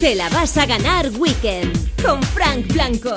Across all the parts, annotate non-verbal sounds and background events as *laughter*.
Te la vas a ganar Weekend con Frank Blanco.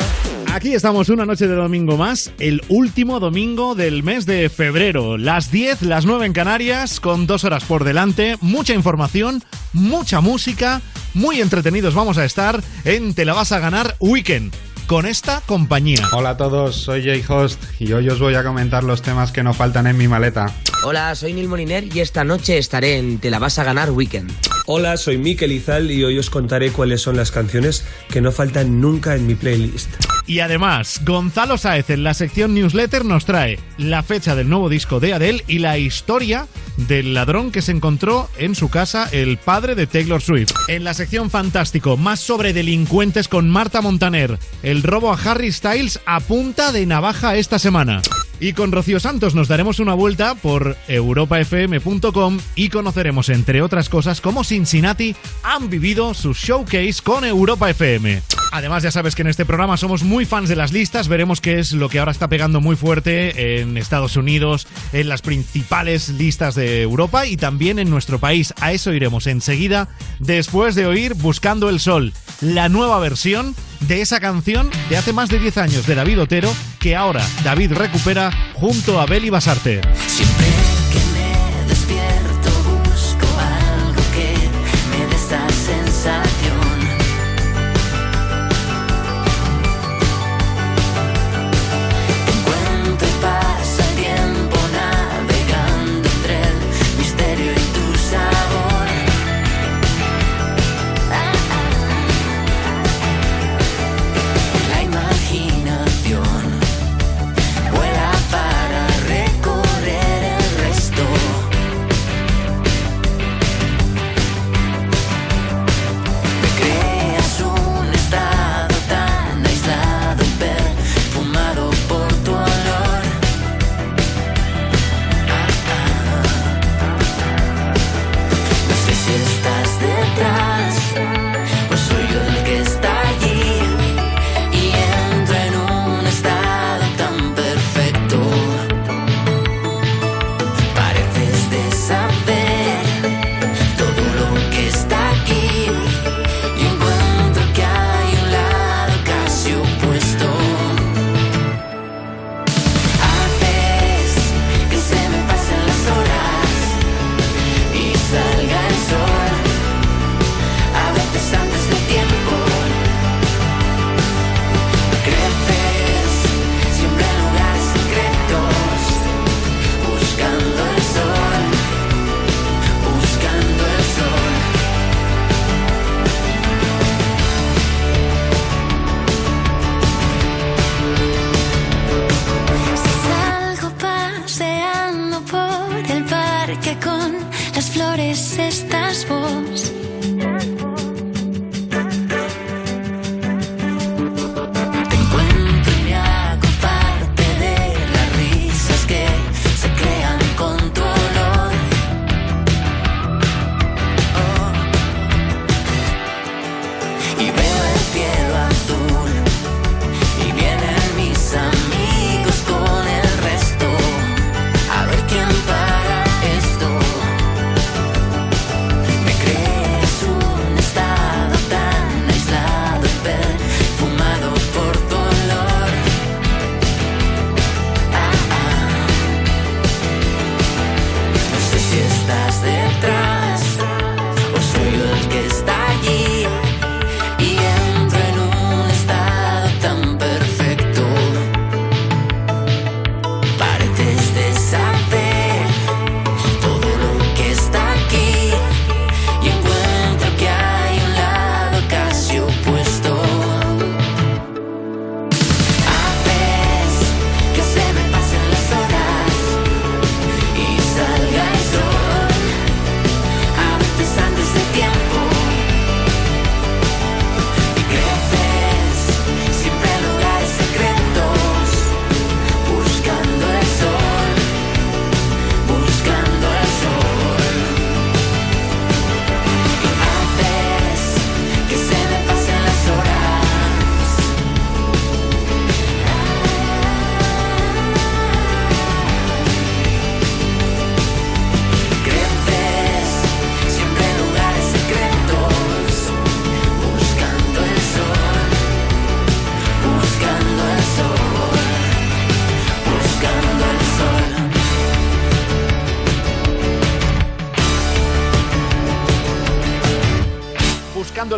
Aquí estamos una noche de domingo más, el último domingo del mes de febrero. Las 10, las 9 en Canarias, con dos horas por delante, mucha información, mucha música, muy entretenidos vamos a estar en Te la vas a ganar Weekend con esta compañía. Hola a todos, soy Jay Host y hoy os voy a comentar los temas que no faltan en mi maleta. Hola, soy Neil Moliner y esta noche estaré en Te la vas a ganar Weekend. Hola, soy Mikel Izal y hoy os contaré cuáles son las canciones que no faltan nunca en mi playlist. Y además, Gonzalo Saez en la sección newsletter nos trae la fecha del nuevo disco de Adele y la historia del ladrón que se encontró en su casa el padre de Taylor Swift. En la sección Fantástico, más sobre delincuentes con Marta Montaner. El robo a Harry Styles a punta de navaja esta semana. Y con Rocío Santos nos daremos una vuelta por europafm.com y conoceremos, entre otras cosas, cómo Cincinnati han vivido su showcase con Europa FM. Además, ya sabes que en este programa somos muy fans de las listas. Veremos qué es lo que ahora está pegando muy fuerte en Estados Unidos, en las principales listas de Europa y también en nuestro país. A eso iremos enseguida, después de oír Buscando el Sol, la nueva versión de esa canción de hace más de 10 años de David Otero, que ahora David recupera junto a Beli Basarte.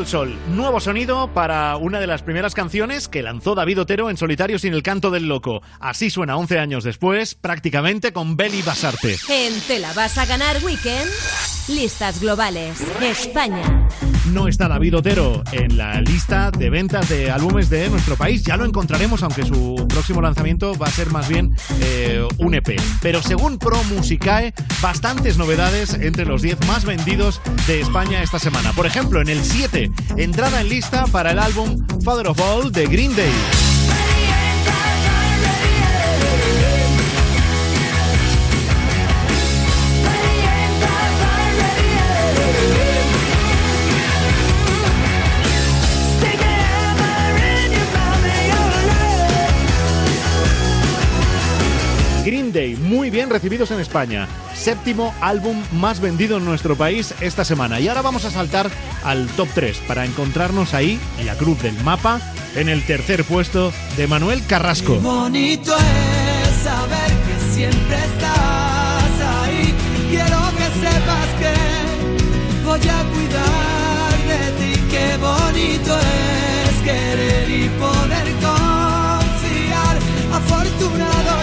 Sol, nuevo sonido para una de las primeras canciones que lanzó David Otero en solitario sin el canto del loco. Así suena 11 años después, prácticamente con Beli Basarte. En la vas a ganar Weekend, listas globales. España. No está David Otero en la lista de ventas de álbumes de nuestro país. Ya lo encontraremos, aunque su próximo lanzamiento va a ser más bien eh, un EP. Pero según Pro Musicae, bastantes novedades entre los 10 más vendidos de España esta semana. Por ejemplo, en el 7, entrada en lista para el álbum Father of All de Green Day. Muy bien recibidos en España. Séptimo álbum más vendido en nuestro país esta semana. Y ahora vamos a saltar al top 3 para encontrarnos ahí, en la cruz del mapa, en el tercer puesto de Manuel Carrasco. Qué bonito es saber que siempre estás ahí. Quiero que sepas que voy a cuidar de ti. Qué bonito es querer y poder confiar. Afortunado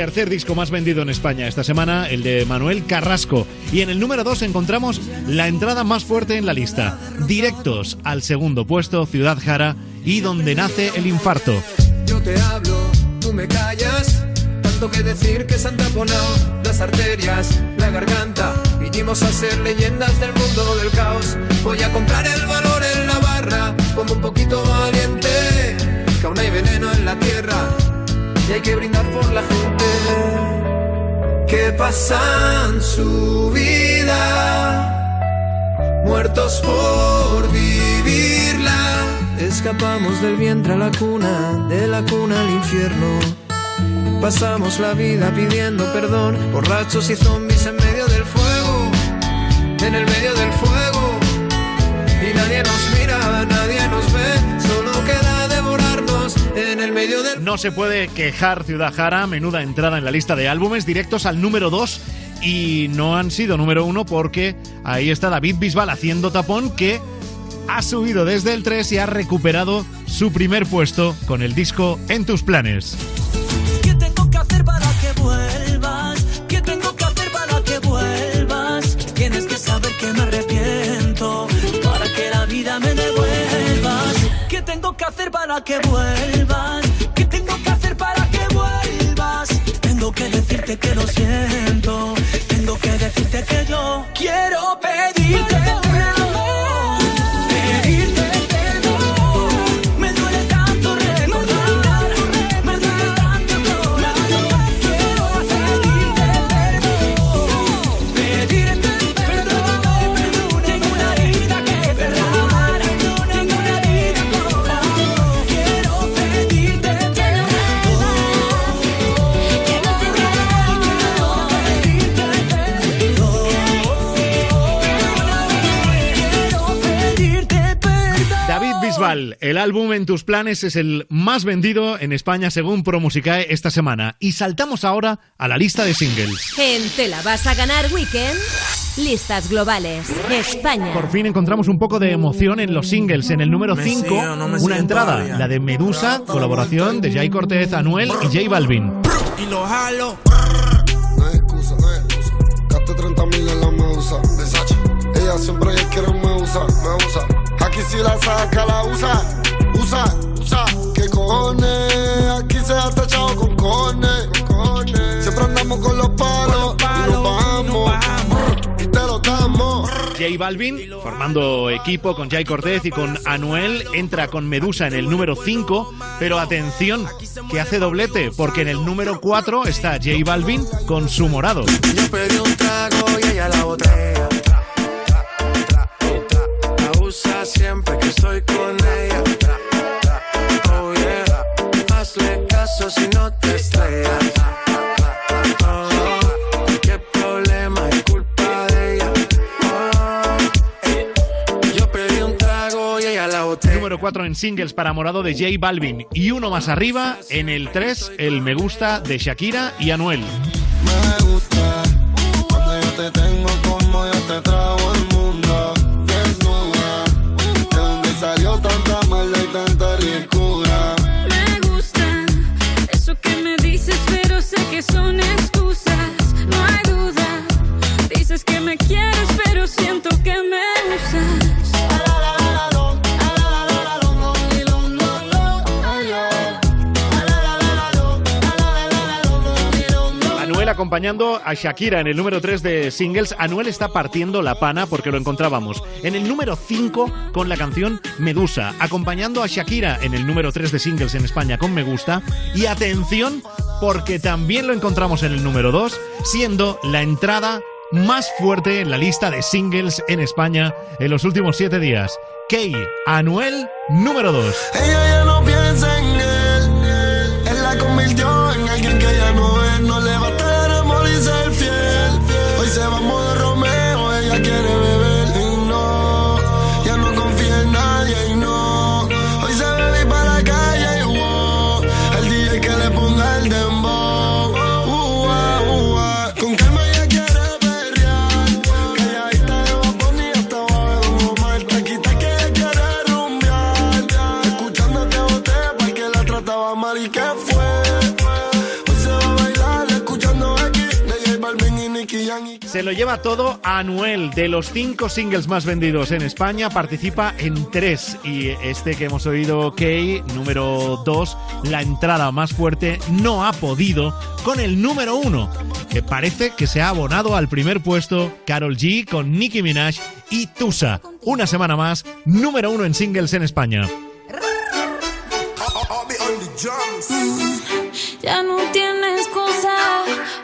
Tercer disco más vendido en España esta semana, el de Manuel Carrasco. Y en el número 2 encontramos la entrada más fuerte en la lista. Directos al segundo puesto, Ciudad Jara y donde nace el infarto. Yo te hablo, tú me callas. Tanto que decir que se han taponado las arterias, la garganta. Vinimos a ser leyendas del mundo del caos. Voy a comprar el valor en la barra, como un poquito valiente. Que aún hay veneno en la tierra y hay que brindar por la gente. Que pasan su vida muertos por vivirla. Escapamos del vientre a la cuna, de la cuna al infierno. Pasamos la vida pidiendo perdón, borrachos y zombies en medio del fuego, en el medio del fuego. Y nadie nos mira, nadie nos ve, en el medio del No se puede quejar Ciudad Jara, menuda entrada en la lista de álbumes, directos al número 2 y no han sido número 1 porque ahí está David Bisbal haciendo tapón que ha subido desde el 3 y ha recuperado su primer puesto con el disco En tus planes. Que hacer para que vuelvas? ¿Qué tengo que hacer para que vuelvas? Tengo que decirte que lo siento. Tengo que decirte que yo quiero pedirte Bisbal, el álbum En tus planes es el más vendido en España según Promusicae esta semana. Y saltamos ahora a la lista de singles. En Te la vas a ganar Weekend, listas globales. España. Por fin encontramos un poco de emoción en los singles. En el número 5, una entrada, la de Medusa, colaboración de Jay Cortez, Anuel y J Balvin. y lo jalo. No hay excusa, no hay excusa. Gaste 30 mil en la medusa. Versace. Ella ella siempre ella quiere me usa, me usa. Aquí si la saca, la usa, usa, usa. ¿Qué cojones? Aquí se ha tachado con cojones. Siempre andamos con los palos, y nos bajamos. Y te lo damos. J Balvin, formando equipo con Jay Cortez y con Anuel, entra con Medusa en el número 5, pero atención, que hace doblete, porque en el número 4 está J Balvin con su morado. Yo pedí un trago y ella la botella. Siempre que estoy con ella. Oh yeah. Hazle caso si no te estrellas. Oh, qué problema es culpa de ella. Oh, yo pedí un trago y ella la botella. Número 4 en singles para morado de J Balvin. Y uno más arriba, en el 3, el Me Gusta de Shakira y Anuel. Me gusta cuando yo te tengo como yo te trago acompañando a Shakira en el número 3 de singles. Anuel está partiendo la pana porque lo encontrábamos en el número 5 con la canción Medusa, acompañando a Shakira en el número 3 de singles en España con Me Gusta. Y atención, porque también lo encontramos en el número 2, siendo la entrada más fuerte en la lista de singles en España en los últimos 7 días. Key, Anuel, número 2. Lleva todo Anuel. De los cinco singles más vendidos en España, participa en tres. Y este que hemos oído, Key, número 2, la entrada más fuerte, no ha podido con el número uno, que parece que se ha abonado al primer puesto, Carol G con Nicki Minaj y Tusa. Una semana más, número uno en singles en España.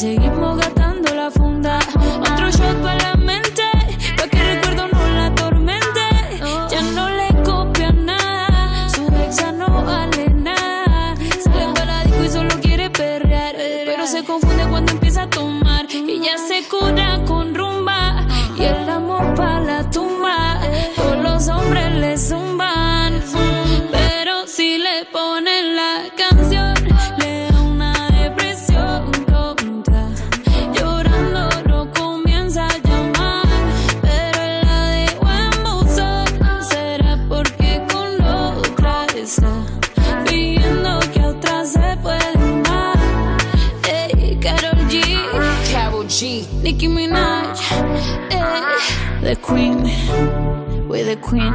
y seguimos gastando queen, with the queen.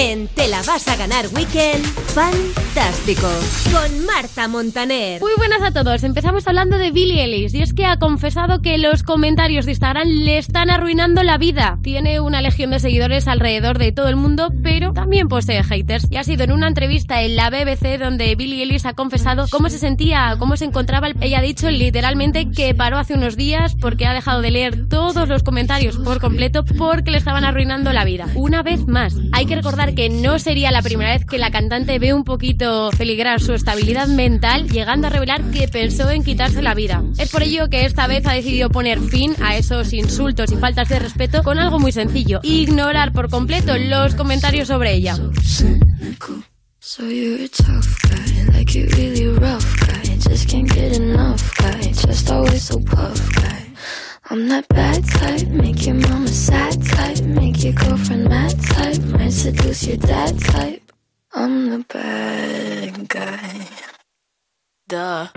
En Te la vas a ganar Weekend, fantástico. Con Marta Montaner. Muy buenas a todos. Empezamos hablando de Billie Ellis y es que ha confesado que los comentarios de Instagram le están arruinando la vida. Tiene una legión de seguidores alrededor de todo el mundo, pero también posee haters. Y ha sido en una entrevista en la BBC donde Billie Ellis ha confesado cómo se sentía, cómo se encontraba. Ella ha dicho literalmente que paró hace unos días porque ha dejado de leer todos los comentarios por completo porque le estaban arruinando la vida. Una vez más, hay que recordar que no sería la primera vez que la cantante ve un poquito peligrar su estabilidad mental, llegando a revelar que pensó en quitarse la vida. Es por ello que esta vez ha decidido poner fin a esos insultos y faltas de respeto con algo muy sencillo, ignorar por completo los comentarios sobre ella. So you're a tough guy, like you really rough guy. Just can't get enough guy, just always so puff guy. I'm that bad type, make your mama sad type, make your girlfriend mad type, might seduce your dad type. I'm the bad guy. Duh.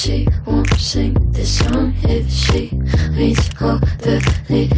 She won't sing this song if she the pity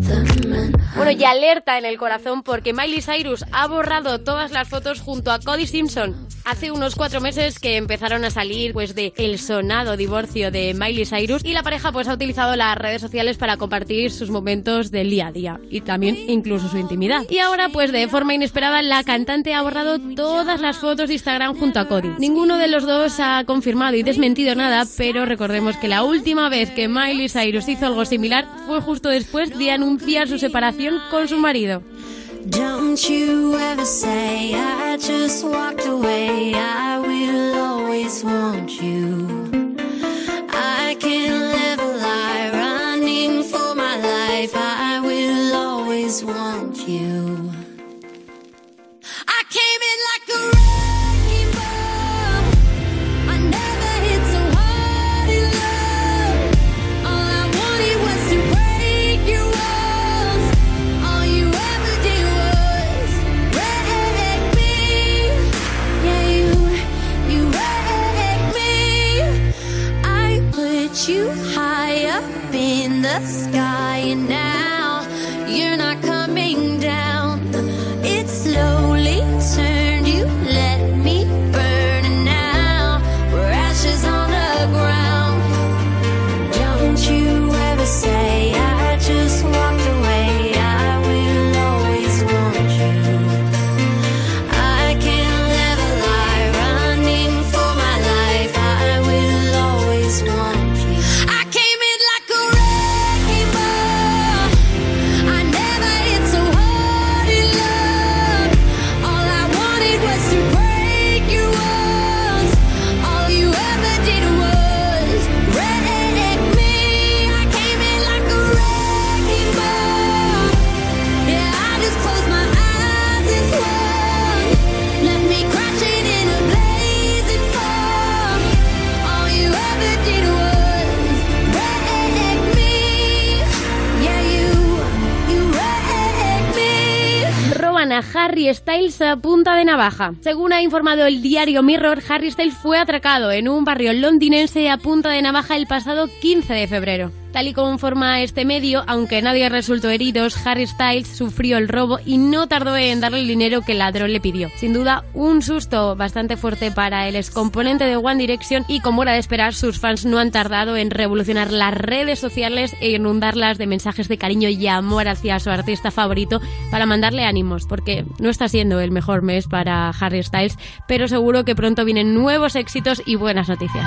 the men. Bueno, y alerta en el corazón porque Miley Cyrus ha borrado todas las fotos junto a Cody Simpson. Hace unos cuatro meses que empezaron a salir pues de el sonado divorcio de Miley Cyrus y la pareja pues ha utilizado las redes sociales para compartir sus momentos del día a día y también incluso su intimidad. Y ahora pues de forma inesperada la cantante ha borrado todas las fotos de Instagram junto a Cody. Ninguno de los dos ha confirmado y desmentido nada, pero recordemos que la última vez que Miley Cyrus hizo algo similar fue justo después de anunciar su separación con su marido. Want you. Styles a punta de navaja. Según ha informado el diario Mirror, Harry Styles fue atracado en un barrio londinense a punta de navaja el pasado 15 de febrero. Tal y como informa este medio, aunque nadie resultó heridos, Harry Styles sufrió el robo y no tardó en darle el dinero que el ladrón le pidió. Sin duda, un susto bastante fuerte para el excomponente de One Direction y como era de esperar, sus fans no han tardado en revolucionar las redes sociales e inundarlas de mensajes de cariño y amor hacia su artista favorito para mandarle ánimos, porque no está siendo el mejor mes para Harry Styles, pero seguro que pronto vienen nuevos éxitos y buenas noticias.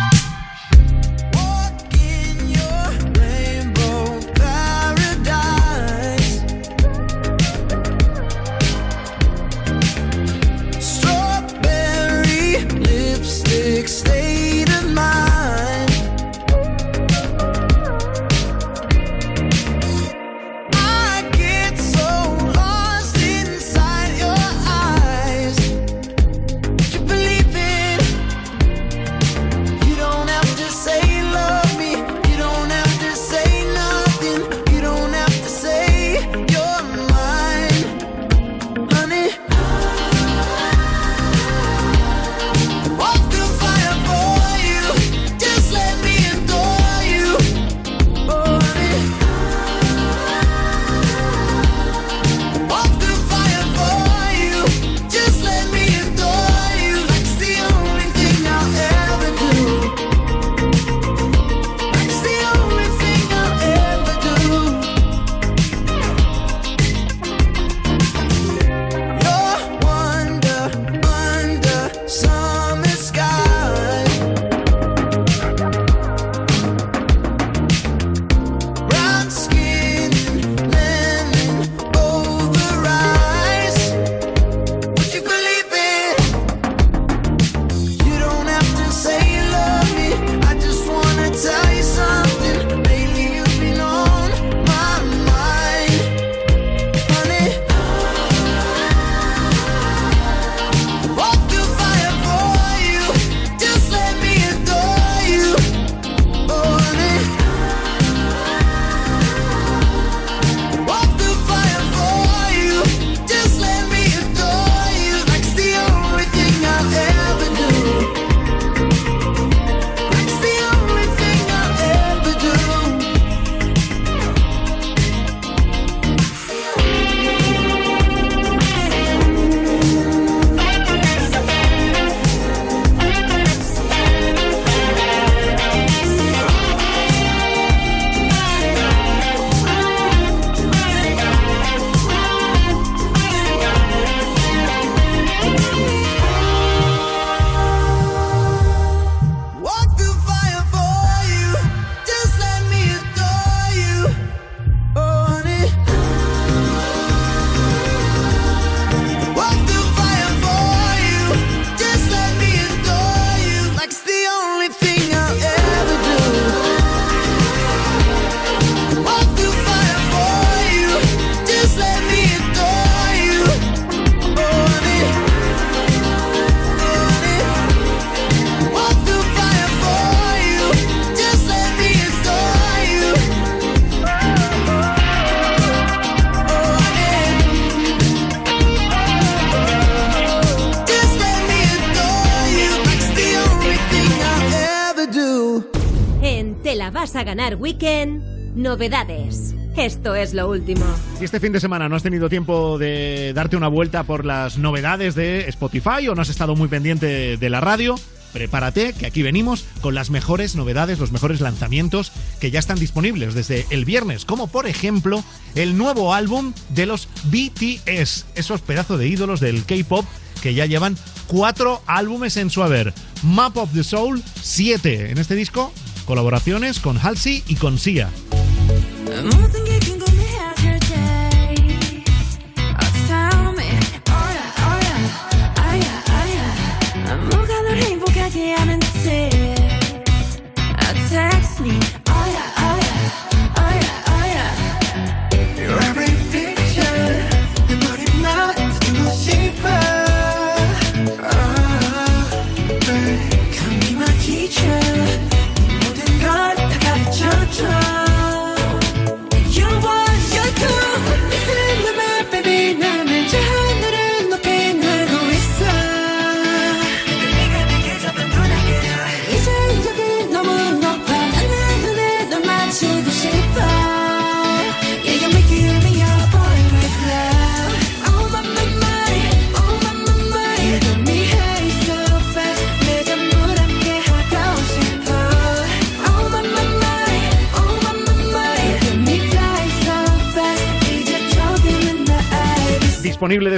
Weekend, novedades. Esto es lo último. Si este fin de semana no has tenido tiempo de darte una vuelta por las novedades de Spotify o no has estado muy pendiente de la radio, prepárate que aquí venimos con las mejores novedades, los mejores lanzamientos que ya están disponibles desde el viernes, como por ejemplo el nuevo álbum de los BTS, esos pedazos de ídolos del K-pop que ya llevan cuatro álbumes en su haber. Map of the Soul, siete en este disco, colaboraciones con Halsey y con Sia.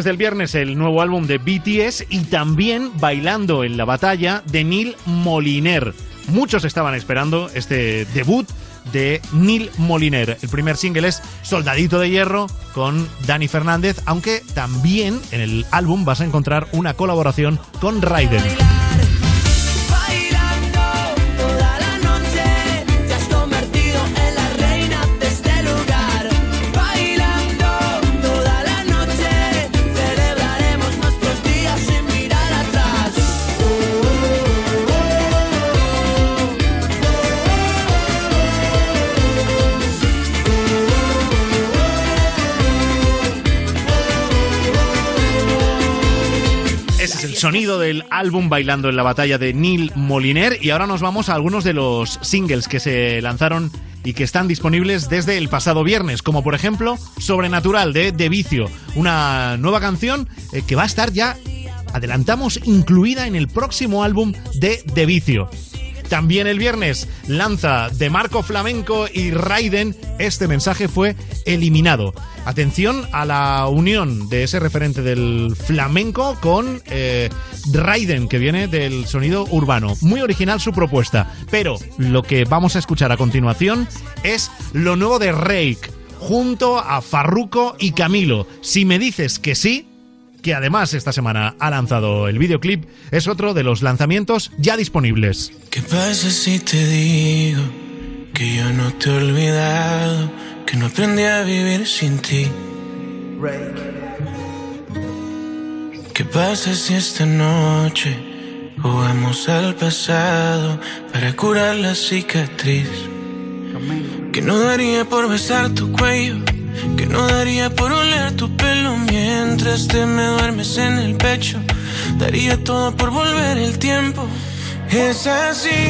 Desde el viernes el nuevo álbum de BTS y también Bailando en la batalla de Neil Moliner. Muchos estaban esperando este debut de Neil Moliner. El primer single es Soldadito de Hierro con Dani Fernández, aunque también en el álbum vas a encontrar una colaboración con Raiden. Sonido del álbum Bailando en la batalla de Neil Moliner y ahora nos vamos a algunos de los singles que se lanzaron y que están disponibles desde el pasado viernes, como por ejemplo Sobrenatural de De Vicio, una nueva canción eh, que va a estar ya, adelantamos, incluida en el próximo álbum de De Vicio. También el viernes lanza de Marco Flamenco y Raiden. Este mensaje fue eliminado. Atención a la unión de ese referente del flamenco con eh, Raiden, que viene del sonido urbano. Muy original su propuesta. Pero lo que vamos a escuchar a continuación es lo nuevo de Rake, junto a Farruko y Camilo. Si me dices que sí, que además esta semana ha lanzado el videoclip, es otro de los lanzamientos ya disponibles. ¿Qué pasa si te digo que yo no te he olvidado, que no aprendí a vivir sin ti? ¿Qué pasa si esta noche jugamos al pasado para curar la cicatriz? Que no daría por besar tu cuello, que no daría por oler tu pelo mientras te me duermes en el pecho. Daría todo por volver el tiempo. Es así.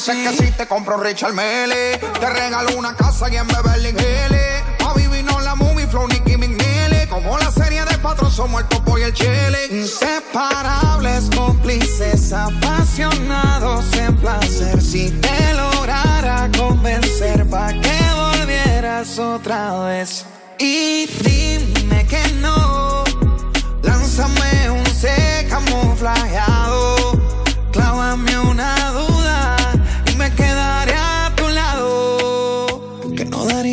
Dices Si que sí, te compro un Richard Mele. Te regalo una casa y en Beverly Hills. A vivir no la movie, flow, Nicky McNeely. Como la serie de patrón, somos el topo y el chile. Inseparables, cómplices, apasionados en placer. Si te lograra convencer, pa' que volvieras otra vez. Y dime que no. Lánzame un C camuflajeado. Clávame una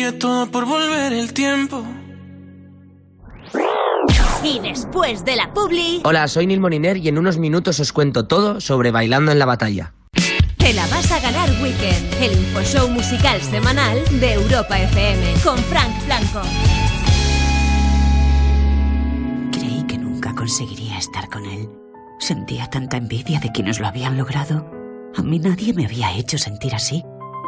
daría todo por volver el tiempo. Y después de la publi, Hola, soy Neil Moliner y en unos minutos os cuento todo sobre Bailando en la Batalla. Weekend, el infoshow musical semanal de Europa FM, con Frank Blanco. Creí que nunca conseguiría estar con él. Sentía tanta envidia de quienes lo habían logrado. A mí nadie me había hecho sentir así,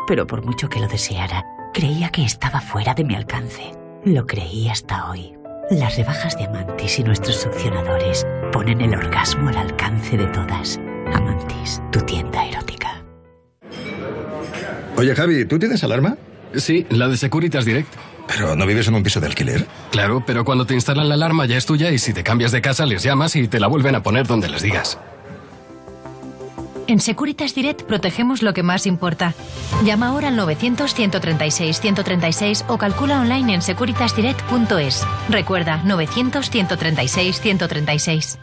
pero por mucho que lo deseara, creía que estaba fuera de mi alcance. Lo creí hasta hoy. Las rebajas de Amantis y nuestros succionadores ponen el orgasmo al alcance de todas. Amantis, tu tienda erótica. Oye, Javi, ¿tú tienes alarma? Sí, la de Securitas Direct. ¿Pero no vives en un piso de alquiler? Claro, pero cuando te instalan la alarma ya es tuya y si te cambias de casa les llamas y te la vuelven a poner donde les digas. En Securitas Direct protegemos lo que más importa. Llama ahora al 900-136-136 o calcula online en securitasdirect.es. Recuerda, 900-136-136.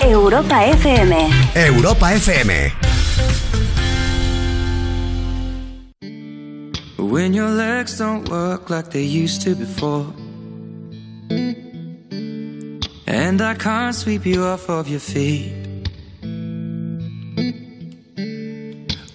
Europa FM. Europa FM. When your legs don't work like they used to before. And I can't sweep you off of your feet.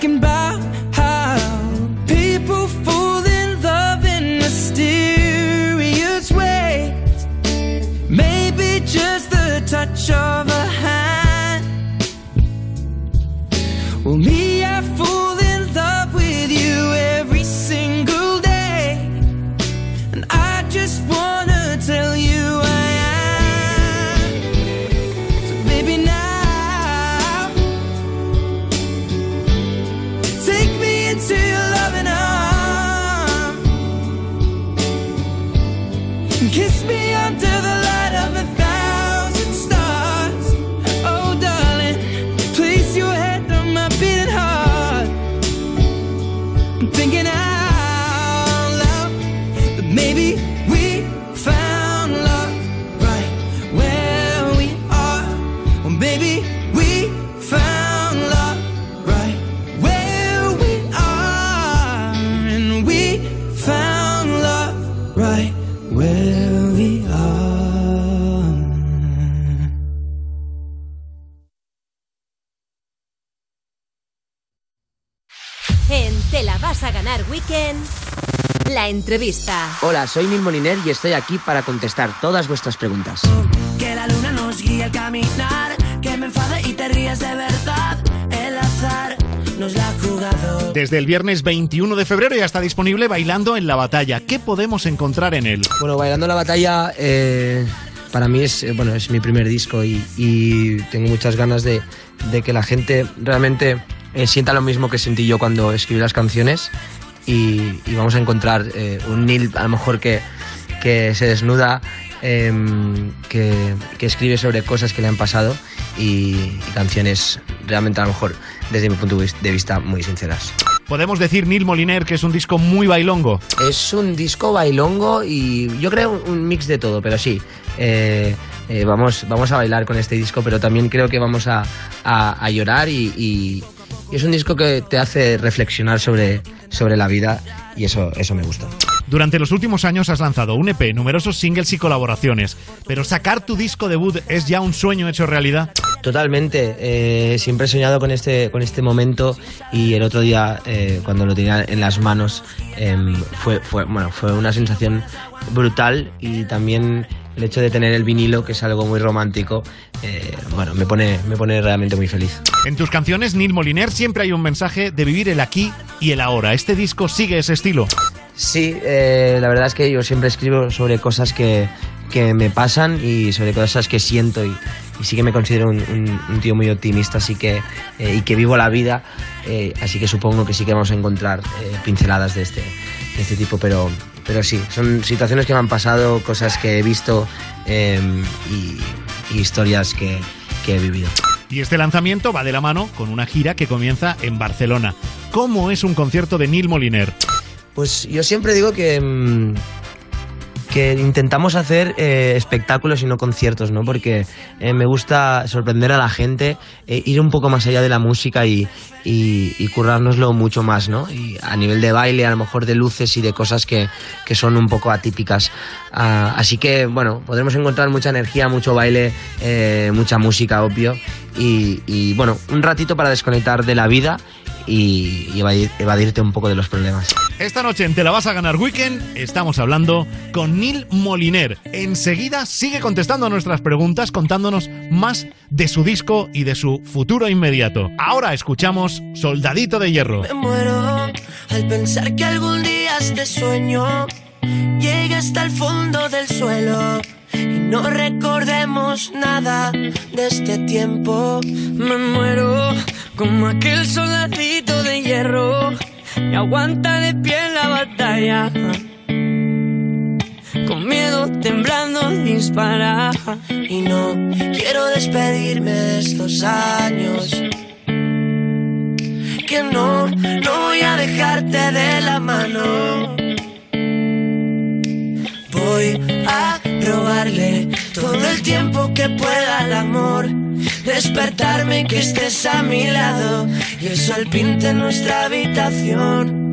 Thinking about how people fall in love in mysterious ways. Maybe just the touch of a hand. Well, vas a ganar Weekend, la entrevista. Hola, soy Neil Moliner y estoy aquí para contestar todas vuestras preguntas. Que la luna nos guíe al caminar, que me enfade y te ríes de verdad. El azar nos la ha jugado. Desde el viernes 21 de febrero ya está disponible Bailando en la Batalla. ¿Qué podemos encontrar en él? Bueno, Bailando la Batalla eh, para mí es, eh, bueno, es mi primer disco y, y tengo muchas ganas de, de que la gente realmente eh, sienta lo mismo que sentí yo cuando escribí las canciones y, y vamos a encontrar eh, un Neil a lo mejor que, que se desnuda, em, que, que escribe sobre cosas que le han pasado y, y canciones realmente a lo mejor desde mi punto de vista muy sinceras. Podemos decir, Neil Moliner, que es un disco muy bailongo. Es un disco bailongo y yo creo un- un mix de todo, pero sí. eh, eh, vamos, vamos a bailar con este disco, pero también creo que vamos a, a- a llorar y, y- y es un disco que te hace reflexionar sobre, sobre la vida y eso, eso me gusta. Durante los últimos años has lanzado un EP, numerosos singles y colaboraciones, pero sacar tu disco debut es ya un sueño hecho realidad. Totalmente. eh, siempre he soñado con este, con este momento y el otro día, eh, cuando lo tenía en las manos, em, fue, fue, bueno, fue una sensación brutal y también el hecho de tener el vinilo, que es algo muy romántico, eh, bueno, me pone, me pone realmente muy feliz. En tus canciones, Neil Moliner, siempre hay un mensaje de vivir el aquí y el ahora. Este disco sigue ese estilo. Sí, eh, la verdad es que yo siempre escribo sobre cosas que, que me pasan y sobre cosas que siento y, y sí que me considero un, un- un tío muy optimista así que, eh, y que vivo la vida, eh, así que supongo que sí que vamos a encontrar eh, pinceladas de este, de este tipo, pero, pero sí, son situaciones que me han pasado, cosas que he visto eh, y, y historias que, que he vivido. Y este lanzamiento va de la mano con una gira que comienza en Barcelona. ¿Cómo es un concierto de Neil Moliner? Pues yo siempre digo que, mm, que intentamos hacer eh, espectáculos y no conciertos, ¿no? Porque eh, me gusta sorprender a la gente, eh, ir un poco más allá de la música y, y, y currárnoslo mucho más, ¿no? Y a nivel de baile, a lo mejor de luces y de cosas que, que son un poco atípicas. Ah, así que, bueno, podremos encontrar mucha energía, mucho baile, mucha música, obvio. Y, bueno, un ratito para desconectar de la vida y, y evadir- evadirte un poco de los problemas. Esta noche en Te la vas a ganar Weekend estamos hablando con Neil Moliner. Enseguida sigue contestando a nuestras preguntas contándonos más de su disco y de su futuro inmediato. Ahora escuchamos Soldadito de Hierro. Me muero al pensar que algún día este sueño llegue hasta el fondo del suelo y no recordemos nada de este tiempo. Me muero como aquel soldadito de hierro que aguanta de pie la batalla. Con miedo, temblando, dispara. Y no quiero despedirme de estos años. Que no, no voy a dejarte de la mano. Voy a robarle todo el tiempo que pueda al amor. Despertarme que estés a mi lado y el sol pinte nuestra habitación.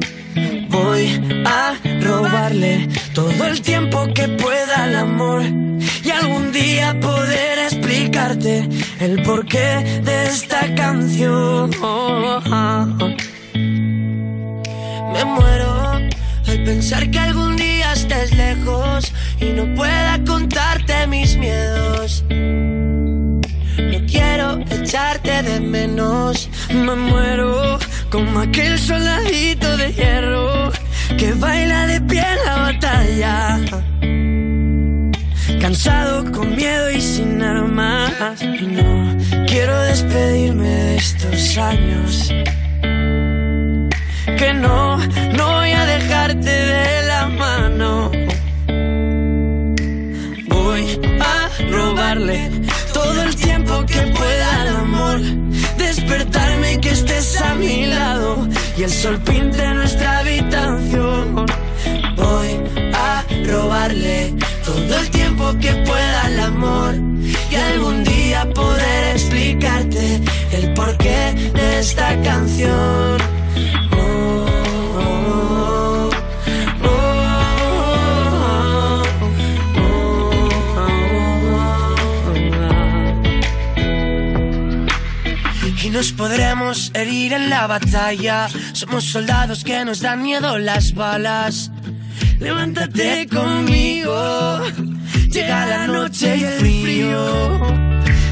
Voy a robarle todo el tiempo que pueda al amor y algún día poder explicarte el porqué de esta canción. Me muero pensar que algún día estés lejos y no pueda contarte mis miedos. No quiero echarte de menos. Me muero como aquel soldadito de hierro que baila de pie en la batalla. Cansado, con miedo y sin armas. Y no Quiero despedirme de estos años. Que no, no de la mano. Voy a robarle todo el tiempo que pueda al amor. Despertarme y que estés a mi lado y el sol pinte nuestra habitación. Voy a robarle todo el tiempo que pueda al amor y algún día poder explicarte el porqué de esta canción. Y nos podremos herir en la batalla. Somos soldados que nos dan miedo las balas. Levántate conmigo. Llega la noche y el frío.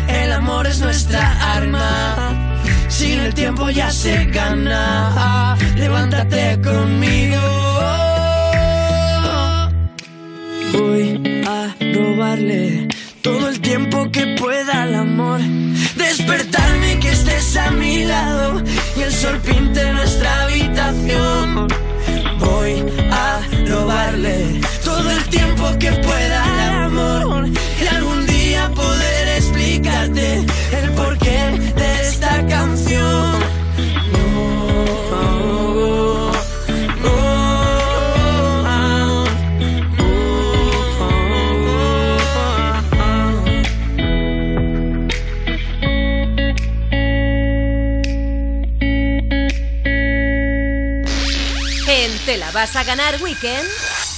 El amor es nuestra arma. Sin el tiempo ya se gana. Levántate conmigo. Voy a robarle todo el tiempo que pueda al amor. Despertarme que estés a mi lado y el sol pinte nuestra habitación. Voy a robarle todo el tiempo que pueda al amor y algún día poder explicarte el porqué de esta canción. Vas a ganar Weekend,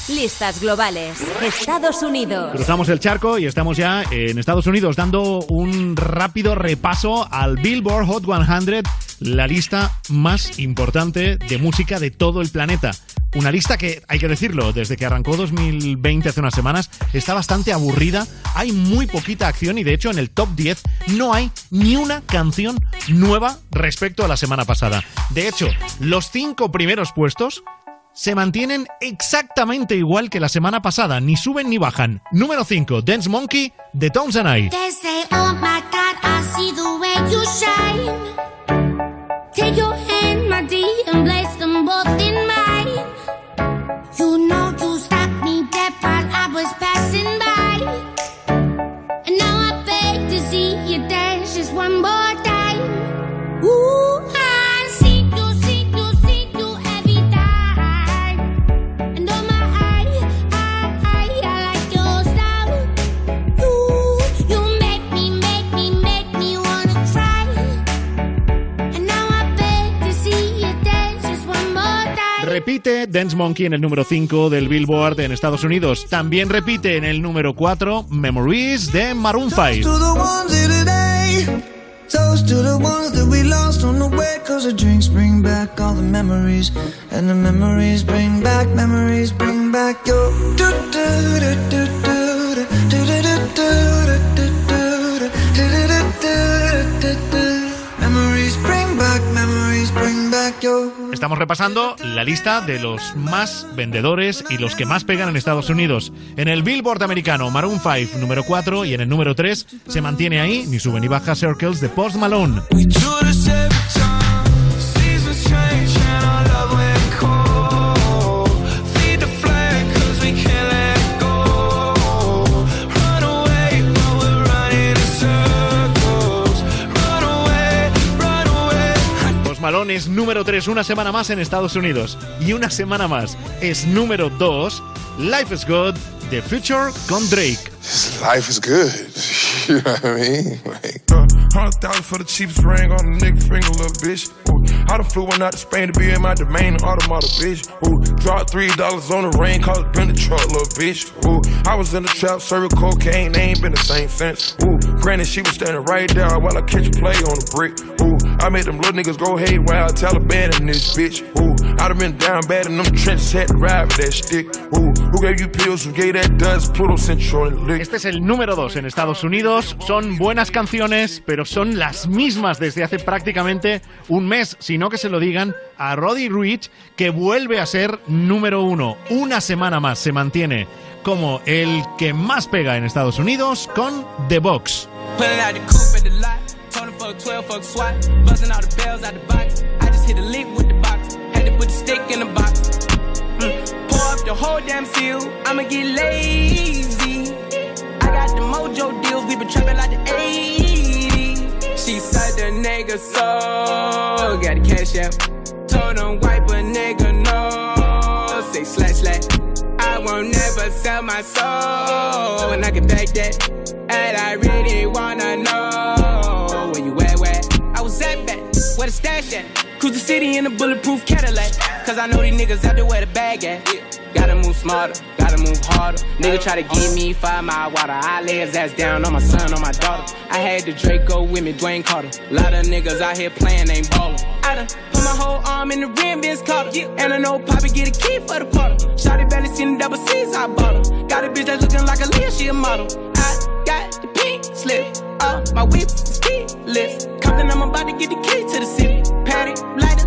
listas globales. Estados Unidos. Cruzamos el charco y estamos ya en Estados Unidos dando un rápido repaso al Billboard Hot 100, la lista más importante de música de todo el planeta. Una lista que, hay que decirlo, desde que arrancó 2020 hace unas semanas, está bastante aburrida. Hay muy poquita acción y de hecho en el top 10 no hay ni una canción nueva respecto a la semana pasada. De hecho, los cinco primeros puestos se mantienen exactamente igual que la semana pasada, ni suben ni bajan. Número 5, Dance Monkey de Tones and I. Take your hand, my and Repite Dance Monkey en el número 5 del Billboard en Estados Unidos. También repite en el número 4 Memories de Maroon 5. to the ones here today. Toast to the ones that we lost on the way. Cause the drinks bring back all the memories. And the memories bring back, memories bring back your. do do do do do do do do do do do do do do Memories bring back, memories bring back your. Estamos repasando la lista de los más vendedores y los que más pegan en Estados Unidos. En el Billboard americano, Maroon 5, número 4, y en el número 3 se mantiene ahí, ni sube ni baja Circles de Post Malone. Es número 3 una semana más en Estados Unidos. Y una semana más es número 2, Life is Good, The Future con Drake. Life is good. *laughs* You know what I mean? Like, Uh, Hundred thousand for the cheapest ring on a nigga finger, little bitch. Ooh, I done flew one out to Spain to be in my domain, an automata, bitch. Ooh, dropped three dollars on the rain, cause it been the truck, little bitch. Ooh, I was in the trap, serving cocaine, they ain't been the same since. Ooh, granted, she was standing right there while I catch a play on the brick. Ooh, I made them little niggas go haywire, Taliban in this bitch. Ooh, I done been down bad in them trenches, had to ride with that stick. Ooh, who gave you pills, who gave that dust, Pluto Central and lick. Este es el número 2 en Estados Unidos son buenas canciones, pero son las mismas desde hace prácticamente un mes, sino que se lo digan a Roddy Rich, que vuelve a ser número uno. Una semana más se mantiene como el que más pega en Estados Unidos con The Box. Up the whole damn get lazy. The mojo deals. We been trapping like the 80s. She said the nigga so. Got the cash out. Told him wipe a nigga no. Say slash slash. I won't never sell my soul. And I can back that. And I really wanna know where you at, where I was at back, where the stash at. Cruise the city in a bulletproof Cadillac. Cause I know these niggas out there where the bag at. Gotta move smarter, gotta move harder. Nigga try to give me five mile water. I lay his ass down on my son, on my daughter. I had the Draco with me, Dwayne Carter. Lot of niggas out here playing, ain't ballin'. I done put my whole arm in the rim, Vince Carter. And I know Poppy get a key for the quarter. Shotty belly seen the double C's, I bought her. Got a bitch that's looking like a Leah, she a model. I got the pink slip. Uh, my whip is keyless. Compton, I'm about to get the key to the city. Patty, light up.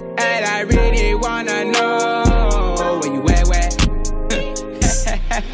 And I really wanna know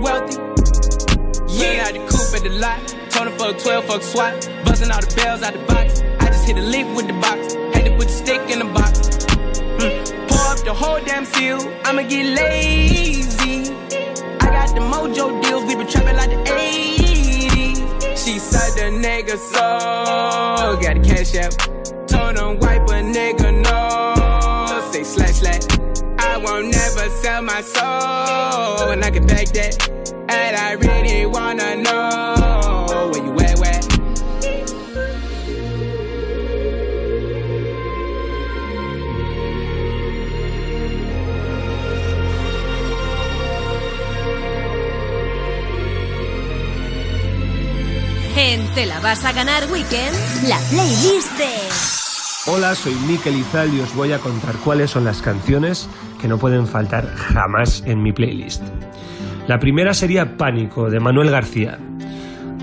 wealthy. Yeah, had the coupe at the lot. Told him fuck 12, fuck SWAT. Busting all the bells out the box. I just hit a lick with the box. Had to put the stick in the box. Mm. Pour up the whole damn seal. I'ma get lazy. I got the mojo deals. We been trapping like the 80s. She said the nigga so. Got the cash out. Told him wipe a nigga won't never sell my soul. And I can beg that. And I really wanna know where at, la vas a ganar weekend, la playlist de... Hola, soy Mikel Izal y os voy a contar cuáles son las canciones que no pueden faltar jamás en mi playlist. La primera sería Pánico, de Manuel García.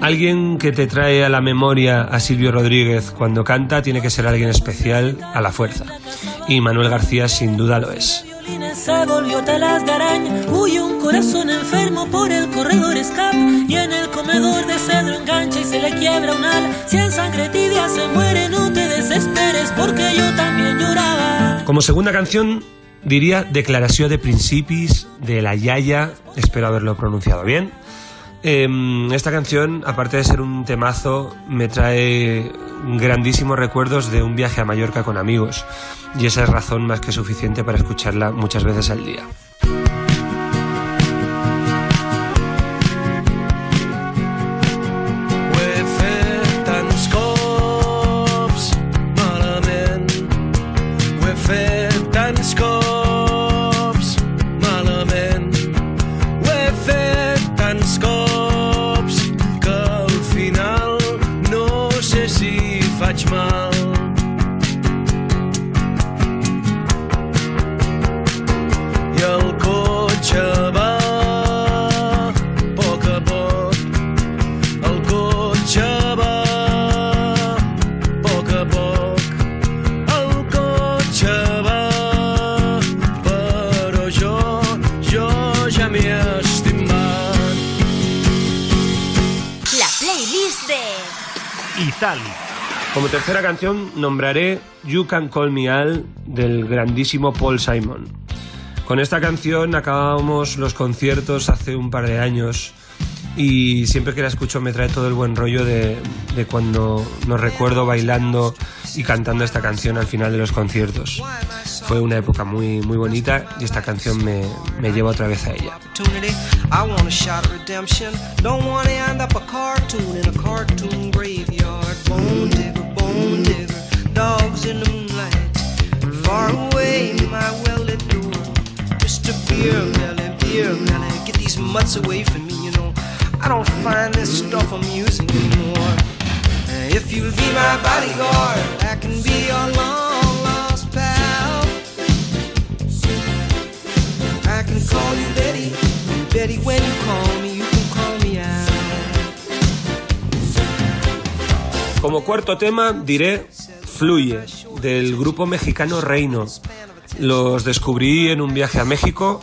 Alguien que te trae a la memoria a Silvio Rodríguez cuando canta tiene que ser alguien especial a la fuerza. Y Manuel García sin duda lo es. Se volvió telas de araña, huye un corazón enfermo por el corredor escapa y en el comedor de cedro engancha y se le quiebra un ala. Si en sangre tibia se muere, no te desesperes porque yo también lloraba. Como segunda canción diría Declaración de Principis de la Yaya, espero haberlo pronunciado bien. Em, esta canción, aparte de ser un temazo, me trae grandísimos recuerdos de un viaje a Mallorca con amigos y esa es razón más que suficiente para escucharla muchas veces al día. Nombraré You Can Call Me Al del grandísimo Paul Simon. Con esta canción acabamos los conciertos hace un par de años y siempre que la escucho me trae todo el buen rollo de, de cuando nos recuerdo bailando y cantando esta canción al final de los conciertos. Fue una época muy, muy bonita y esta canción me, me lleva otra vez a ella. Dogs in the moonlight. Far away, my well-lit door. Mr. Beer Melly, Beer Melly, get these mutts away from me, you know. I don't find this stuff amusing anymore. If you'll be my bodyguard, I can be your long lost pal. I can call you Betty. Betty, when you call me, you. Como cuarto tema diré Fluye, del grupo mexicano Reino. Los descubrí en un viaje a México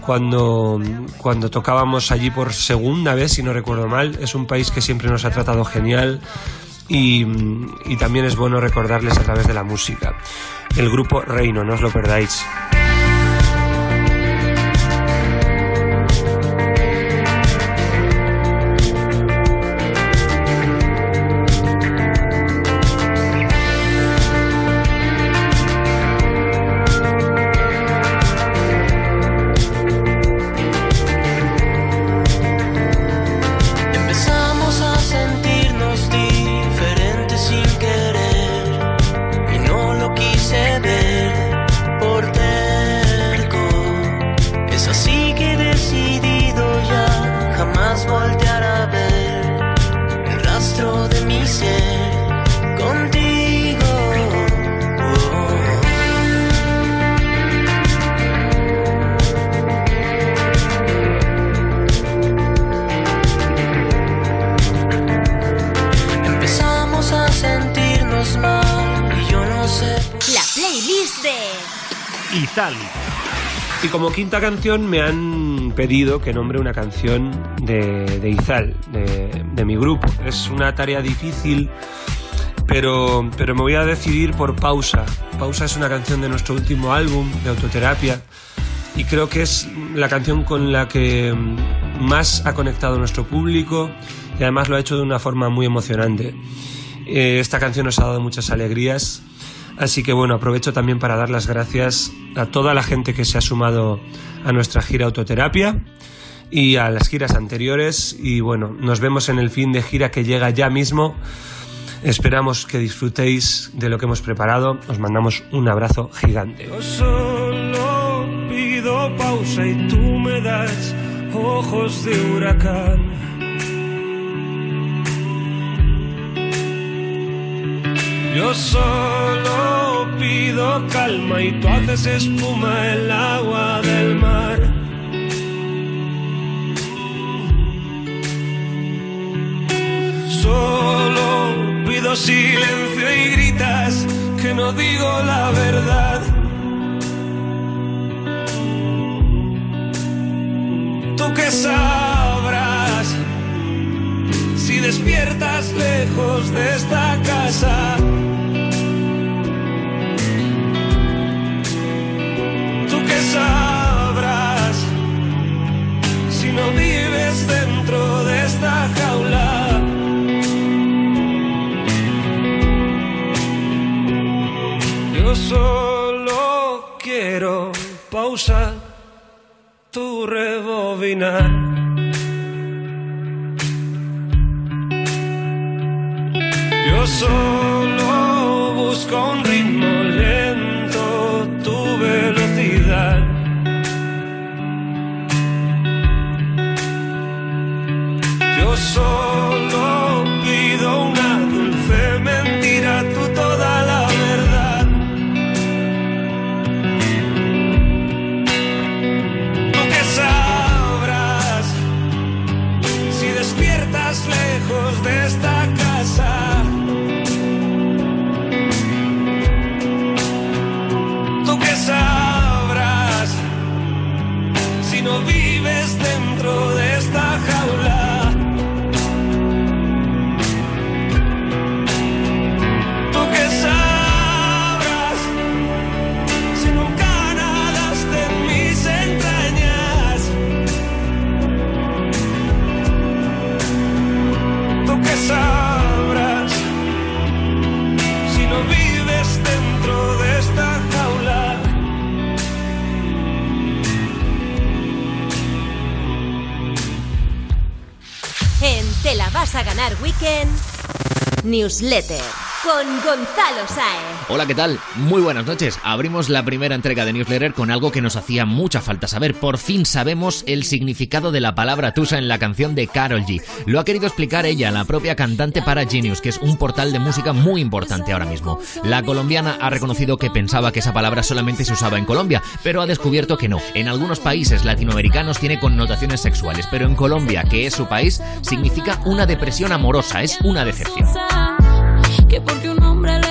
cuando, cuando tocábamos allí por segunda vez, si no recuerdo mal. Es un país que siempre nos ha tratado genial y, y también es bueno recordarles a través de la música. El grupo Reino, no os lo perdáis. Como quinta canción me han pedido que nombre una canción de, de Izal, de, de mi grupo. Es una tarea difícil, pero, pero me voy a decidir por Pausa. Pausa es una canción de nuestro último álbum, de autoterapia, y creo que es la canción con la que más ha conectado nuestro público y además lo ha hecho de una forma muy emocionante. Eh, esta canción nos ha dado muchas alegrías, así que bueno, aprovecho también para dar las gracias a toda la gente que se ha sumado a nuestra gira autoterapia y a las giras anteriores y bueno, nos vemos en el fin de gira que llega ya mismo. Esperamos que disfrutéis de lo que hemos preparado. Os mandamos un abrazo gigante. Yo solo pido pausa y tú me das ojos de huracán. Yo solo pido calma y tú haces espuma el agua del mar. Solo pido silencio y gritas que no digo la verdad. Tú que sabrás despiertas lejos de esta casa. Tú que sabrás si no vives dentro de esta jaula. Yo solo quiero pausa tu rebobinar. Solo busco un ritmo lento, tu velocidad. Yo solo pido una dulce mentira, tú toda la verdad. Tú que sabrás si despiertas lejos de esta casa. A ganar Weekend Newsletter con Gonzalo Saez. Hola, ¿qué tal? Muy buenas noches. Abrimos la primera entrega de Newsletter con algo que nos hacía mucha falta saber. Por fin sabemos el significado de la palabra tusa en la canción de Carol G. Lo ha querido explicar ella, la propia cantante para Genius, que es un portal de música muy importante ahora mismo. La colombiana ha reconocido que pensaba que esa palabra solamente se usaba en Colombia, pero ha descubierto que no. En algunos países latinoamericanos tiene connotaciones sexuales, pero en Colombia, que es su país, significa una depresión amorosa, es una decepción. Que porque un hombre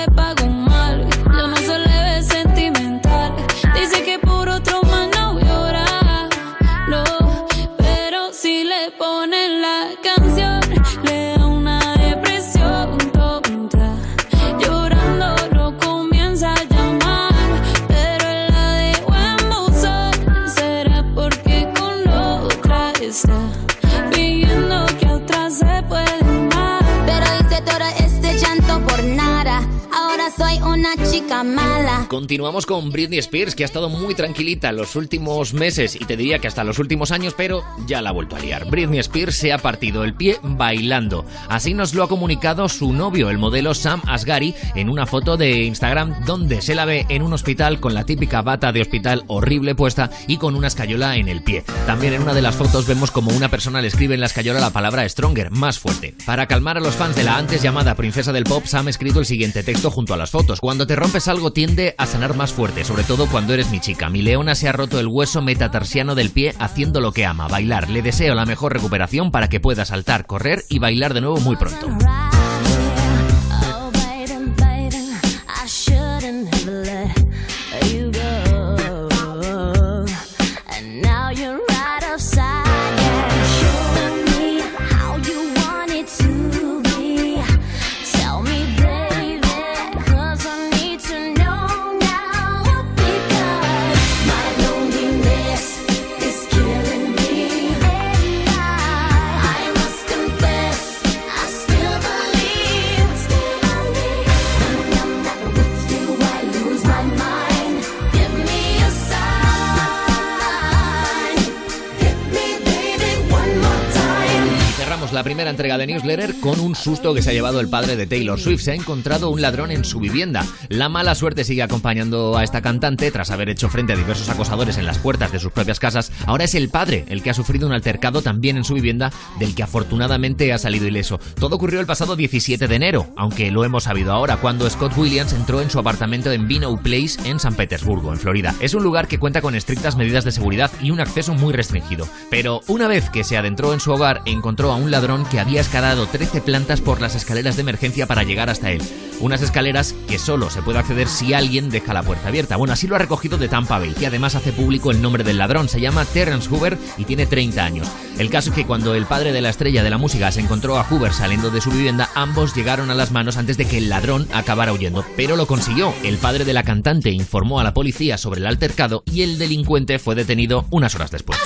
chica mala. Continuamos con Britney Spears, que ha estado muy tranquilita los últimos meses y te diría que hasta los últimos años, pero ya la ha vuelto a liar. Britney Spears se ha partido el pie bailando. Así nos lo ha comunicado su novio, el modelo Sam Asghari, en una foto de Instagram donde se la ve en un hospital con la típica bata de hospital horrible puesta y con una escayola en el pie. También en una de las fotos vemos como una persona le escribe en la escayola la palabra stronger, más fuerte. Para calmar a los fans de la antes llamada princesa del pop, Sam ha escrito el siguiente texto junto a las fotos. Cuando te rompes algo tiende a sanar más fuerte, sobre todo cuando eres mi chica. Mi leona se ha roto el hueso metatarsiano del pie haciendo lo que ama, bailar. Le deseo la mejor recuperación para que pueda saltar, correr y bailar de nuevo muy pronto. La primera entrega de Newsletter con un susto que se ha llevado el padre de Taylor Swift. Se ha encontrado un ladrón en su vivienda. La mala suerte sigue acompañando a esta cantante tras haber hecho frente a diversos acosadores en las puertas de sus propias casas. Ahora es el padre el que ha sufrido un altercado también en su vivienda, del que afortunadamente ha salido ileso. Todo ocurrió el pasado 17 de enero, aunque lo hemos sabido ahora, cuando Scott Williams entró en su apartamento en Vino Place en San Petersburgo, en Florida. Es un lugar que cuenta con estrictas medidas de seguridad y un acceso muy restringido. Pero una vez que se adentró en su hogar, encontró a un ladrón que había escalado 13 plantas por las escaleras de emergencia para llegar hasta él. Unas escaleras que solo se puede acceder si alguien deja la puerta abierta. Bueno, así lo ha recogido de Tampa Bay, y además hace público el nombre del ladrón. Se llama Terence Hoover y tiene 30 años. El caso es que cuando el padre de la estrella de la música se encontró a Hoover saliendo de su vivienda, ambos llegaron a las manos antes de que el ladrón acabara huyendo. Pero lo consiguió. El padre de la cantante informó a la policía sobre el altercado y el delincuente fue detenido unas horas después.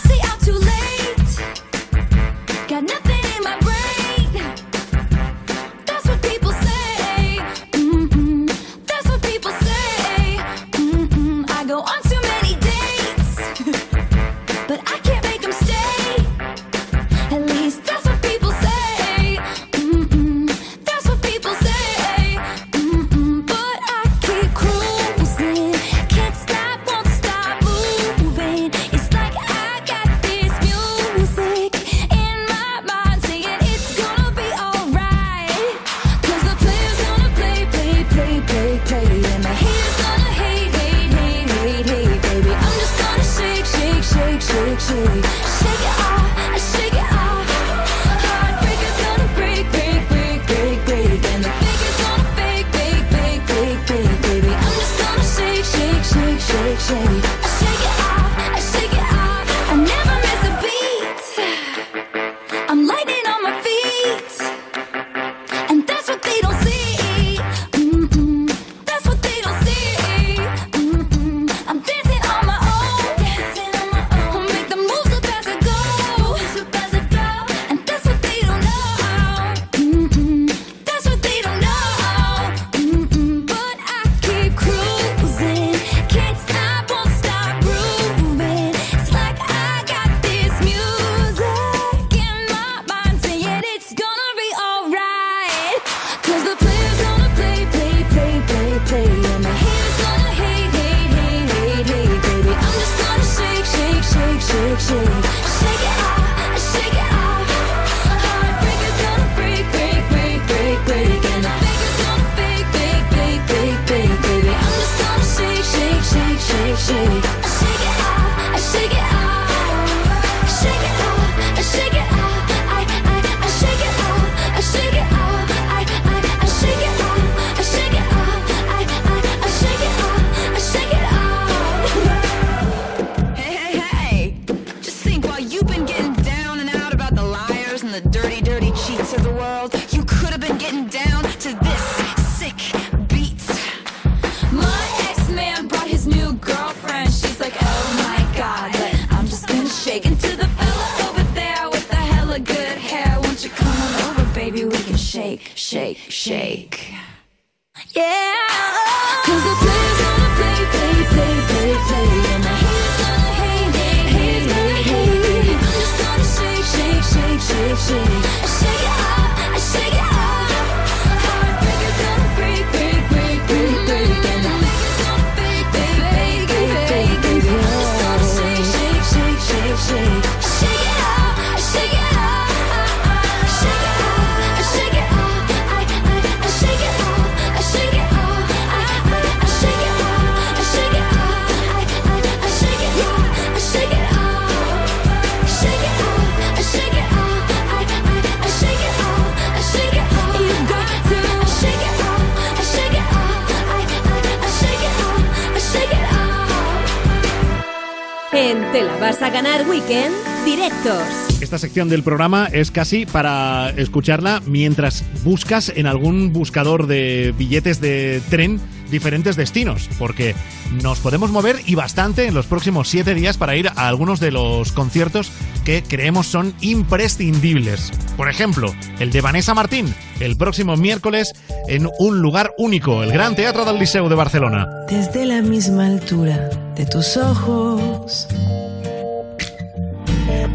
Te la vas a ganar Weekend, directos. Esta sección del programa es casi para escucharla mientras buscas en algún buscador de billetes de tren diferentes destinos, porque nos podemos mover y bastante en los próximos siete días para ir a algunos de los conciertos que creemos son imprescindibles. Por ejemplo, el de Vanessa Martín, el próximo miércoles en un lugar único, el Gran Teatro del Liceu de Barcelona. Desde la misma altura de tus ojos.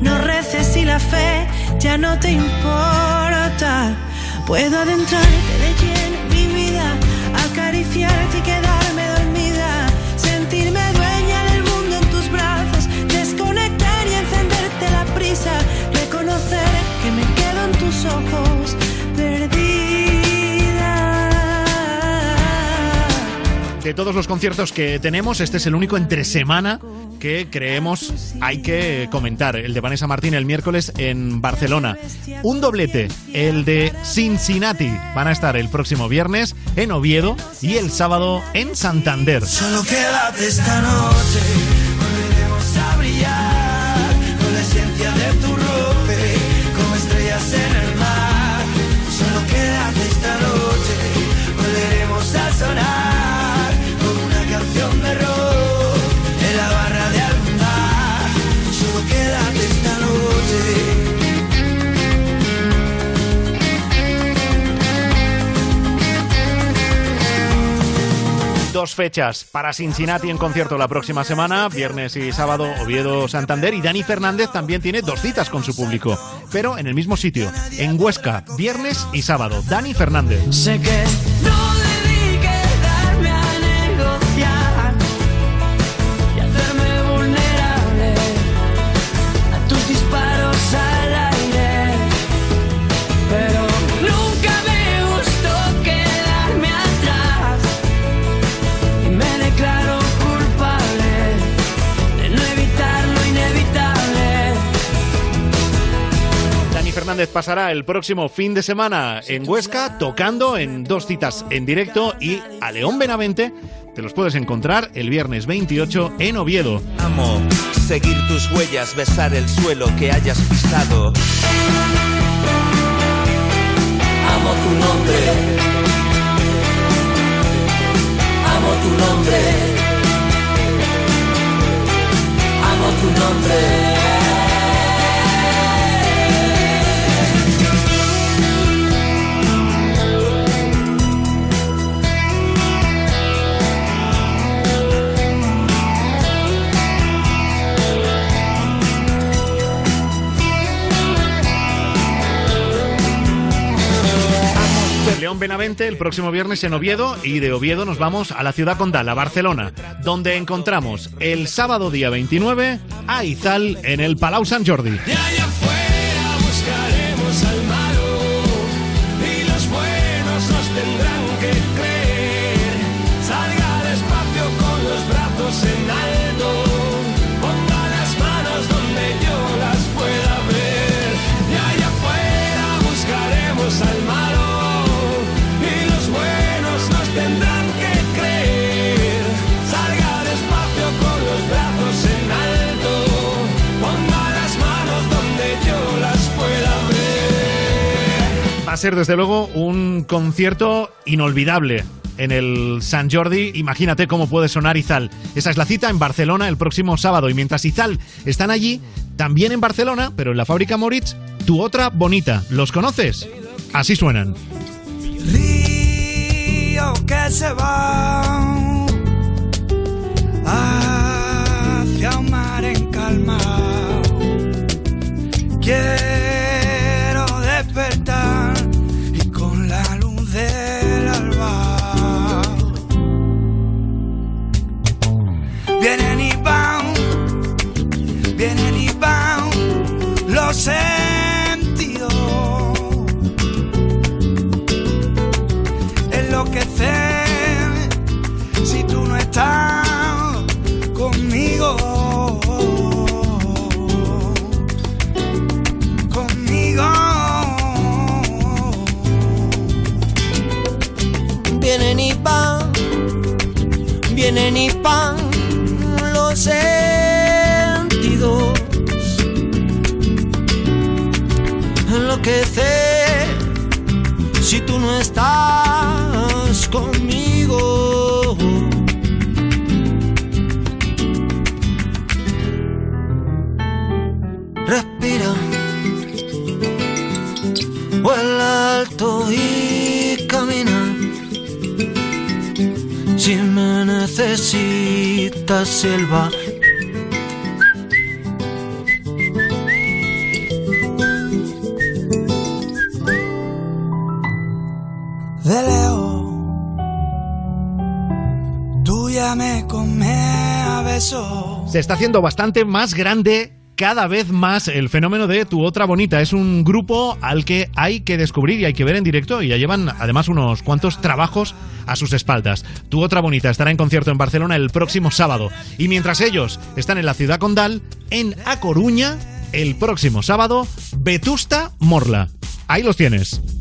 No reces si la fe ya no te importa. Puedo adentrarte de lleno en mi vida, acariciarte y quedarme dormida, sentirme dueña del mundo en tus brazos, desconectar y encenderte la prisa, reconocer que me quedo en tus ojos De todos los conciertos que tenemos, este es el único entre semana que creemos hay que comentar. El de Vanessa Martín el miércoles en Barcelona. Un doblete, el de Cincinnati. Van a estar el próximo viernes en Oviedo y el sábado en Santander. Solo quédate esta noche, Dos fechas para Cincinnati en concierto la próxima semana, viernes y sábado Oviedo Santander y Dani Fernández también tiene dos citas con su público, pero en el mismo sitio, en Huesca, viernes y sábado. Dani Fernández. Sé que no Pasará el próximo fin de semana en Huesca tocando en dos citas en directo y a León Benavente te los puedes encontrar el viernes 28 en Oviedo. Amo seguir tus huellas, besar el suelo que hayas pisado. Amo tu nombre. Amo tu nombre. Amo tu nombre. León Benavente el próximo viernes en Oviedo y de Oviedo nos vamos a la ciudad condal, a Barcelona, donde encontramos el sábado día 29 a Izal en el Palau Sant Jordi. Ser desde luego un concierto inolvidable. En el San Jordi, imagínate cómo puede sonar Izal. Esa es la cita en Barcelona el próximo sábado. Y mientras Izal están allí, también en Barcelona, pero en la fábrica Moritz, tu otra bonita. ¿Los conoces? Así suenan. río que se va hacia un mar en calma. Los sentidos. enloquecer si tú no estás conmigo. Conmigo. Vienen y van, vienen y van los sentidos. Enloquecer si tú no estás conmigo. Respira, vuela alto y camina. Si me necesitas, selva. Se está haciendo bastante más grande cada vez más el fenómeno de Tu Otra Bonita. Es un grupo al que hay que descubrir y hay que ver en directo y ya llevan además unos cuantos trabajos a sus espaldas. Tu Otra Bonita estará en concierto en Barcelona el próximo sábado. Y mientras ellos están en la ciudad condal, en A Coruña, el próximo sábado, Vetusta Morla. Ahí los tienes.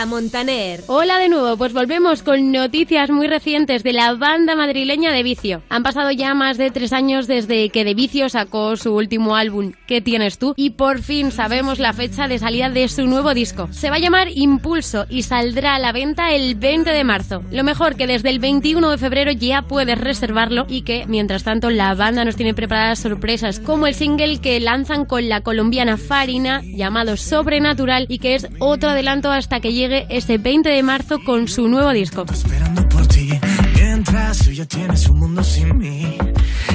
Marta Montaner. Hola de nuevo, pues volvemos con noticias muy recientes de la banda madrileña de Vicio. Han pasado ya más de tres años desde que De Vicio sacó su último álbum, ¿Qué tienes tú? Y por fin sabemos la fecha de salida de su nuevo disco. Se va a llamar Impulso y saldrá a la venta el 20 de marzo. Lo mejor que desde el 21 de febrero ya puedes reservarlo y que, mientras tanto, la banda nos tiene preparadas sorpresas como el single que lanzan con la colombiana Farina llamado Sobrenatural y que es otro adelanto hasta que llegue ese 20 de marzo con su nuevo disco. por ti. Mientras tú ya tienes un mundo sin mí.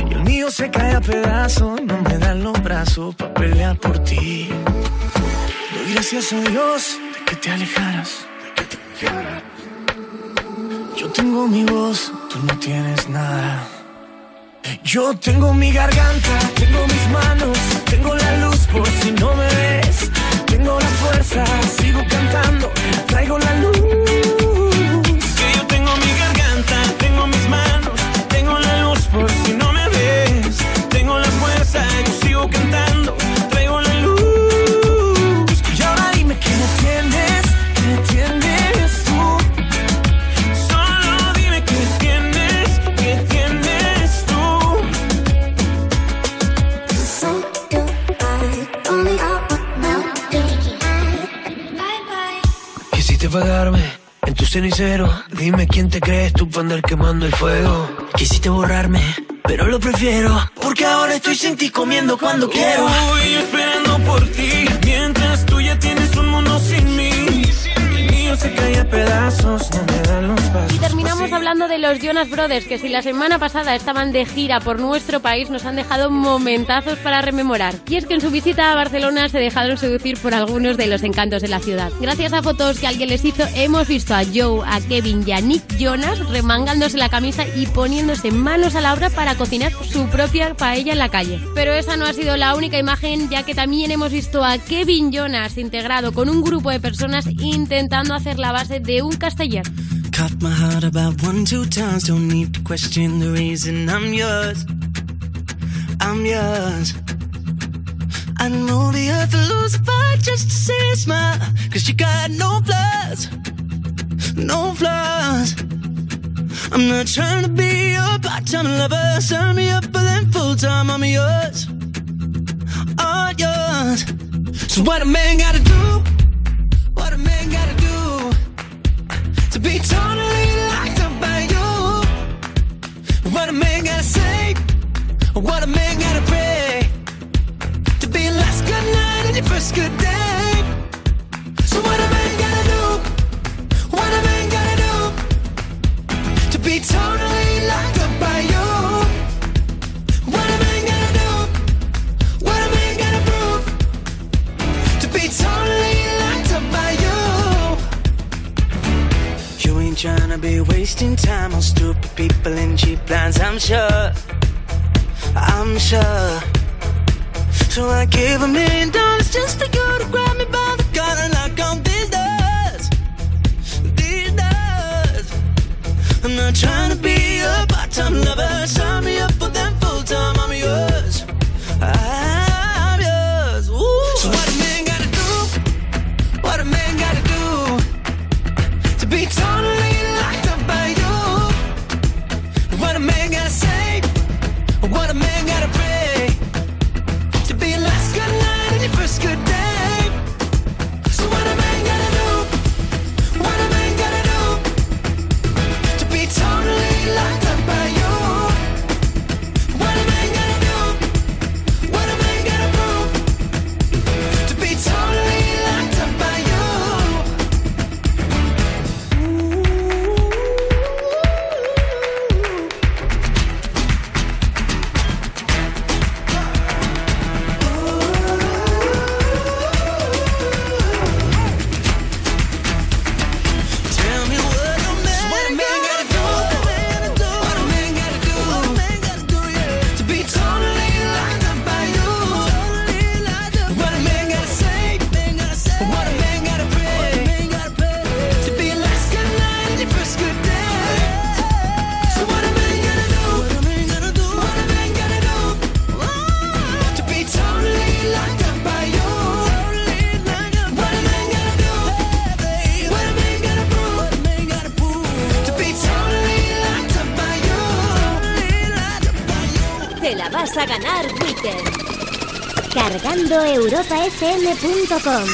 Y el mío se cae a pedazos. No me dan los brazos para pelear por ti. Doy gracias a Dios de que te alejaras. De que te alejaras. Yo tengo mi voz, tú no tienes nada. Yo tengo mi garganta, tengo mis manos, tengo la luz por si no me ves. Tengo la fuerza, sigo cantando, traigo la luz. Dime quién te crees tú para quemando el fuego. Quisiste borrarme, pero lo prefiero. Porque ahora estoy sin ti comiendo cuando quiero. Voy esperando por ti. Mientras tú ya tienes un mundo sin mí. Y terminamos hablando de los Jonas Brothers, que si la semana pasada estaban de gira por nuestro país, nos han dejado momentazos para rememorar. Y es que en su visita a Barcelona se dejaron seducir por algunos de los encantos de la ciudad. Gracias a fotos que alguien les hizo, hemos visto a Joe, a Kevin y a Nick Jonas remangándose la camisa y poniéndose manos a la obra para cocinar su propia paella en la calle. Pero esa no ha sido la única imagen, ya que también hemos visto a Kevin Jonas integrado con un grupo de personas intentando hacer la base de un castellar. cut my heart about one, two times. Don't need to question the reason I'm yours. I'm yours. I know the earth will lose a fight just to see you smile. Cause you got no flaws. No flaws. I'm not trying to be your part-time lover. Sign me up for them full-time. I'm yours. All yours. So what a man gotta do? Be totally locked up by you. What a man gotta say? What a man gotta pray? To be last good night and your first good day. Tryna be wasting time on stupid people in cheap plans, I'm sure. I'm sure. So I gave a million dollars just for you to grab me by the collar and knock on these doors. These doors. I'm not trying to be a part-time lover. Sign me up for them full-time. I'm yours. europafm.com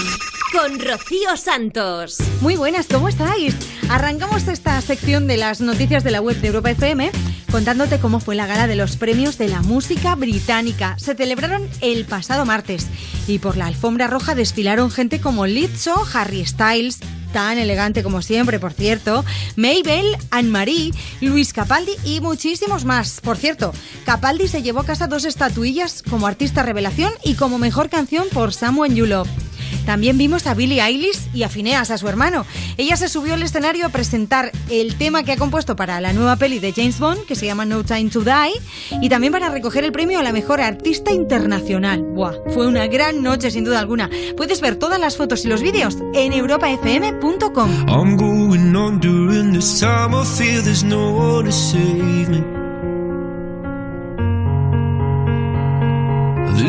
con Rocío Santos. Muy buenas, ¿cómo estáis? Arrancamos esta sección de las noticias de la web de Europa FM contándote cómo fue la gala de los premios de la música británica. Se celebraron el pasado martes y por la alfombra roja desfilaron gente como Lizzo, Harry Styles, tan elegante como siempre, por cierto, Mabel, Anne-Marie, Luis Capaldi y muchísimos más. Por cierto, Capaldi se llevó a casa dos estatuillas como artista revelación y como mejor canción por You Love. También vimos a Billie Eilish y a Phineas, a su hermano. Ella se subió al escenario a presentar el tema que ha compuesto para la nueva peli de James Bond, que se llama No Time to Die, y también para recoger el premio a la mejor artista internacional. Buah, fue una gran noche sin duda alguna. Puedes ver todas las fotos y los vídeos en europafm.com.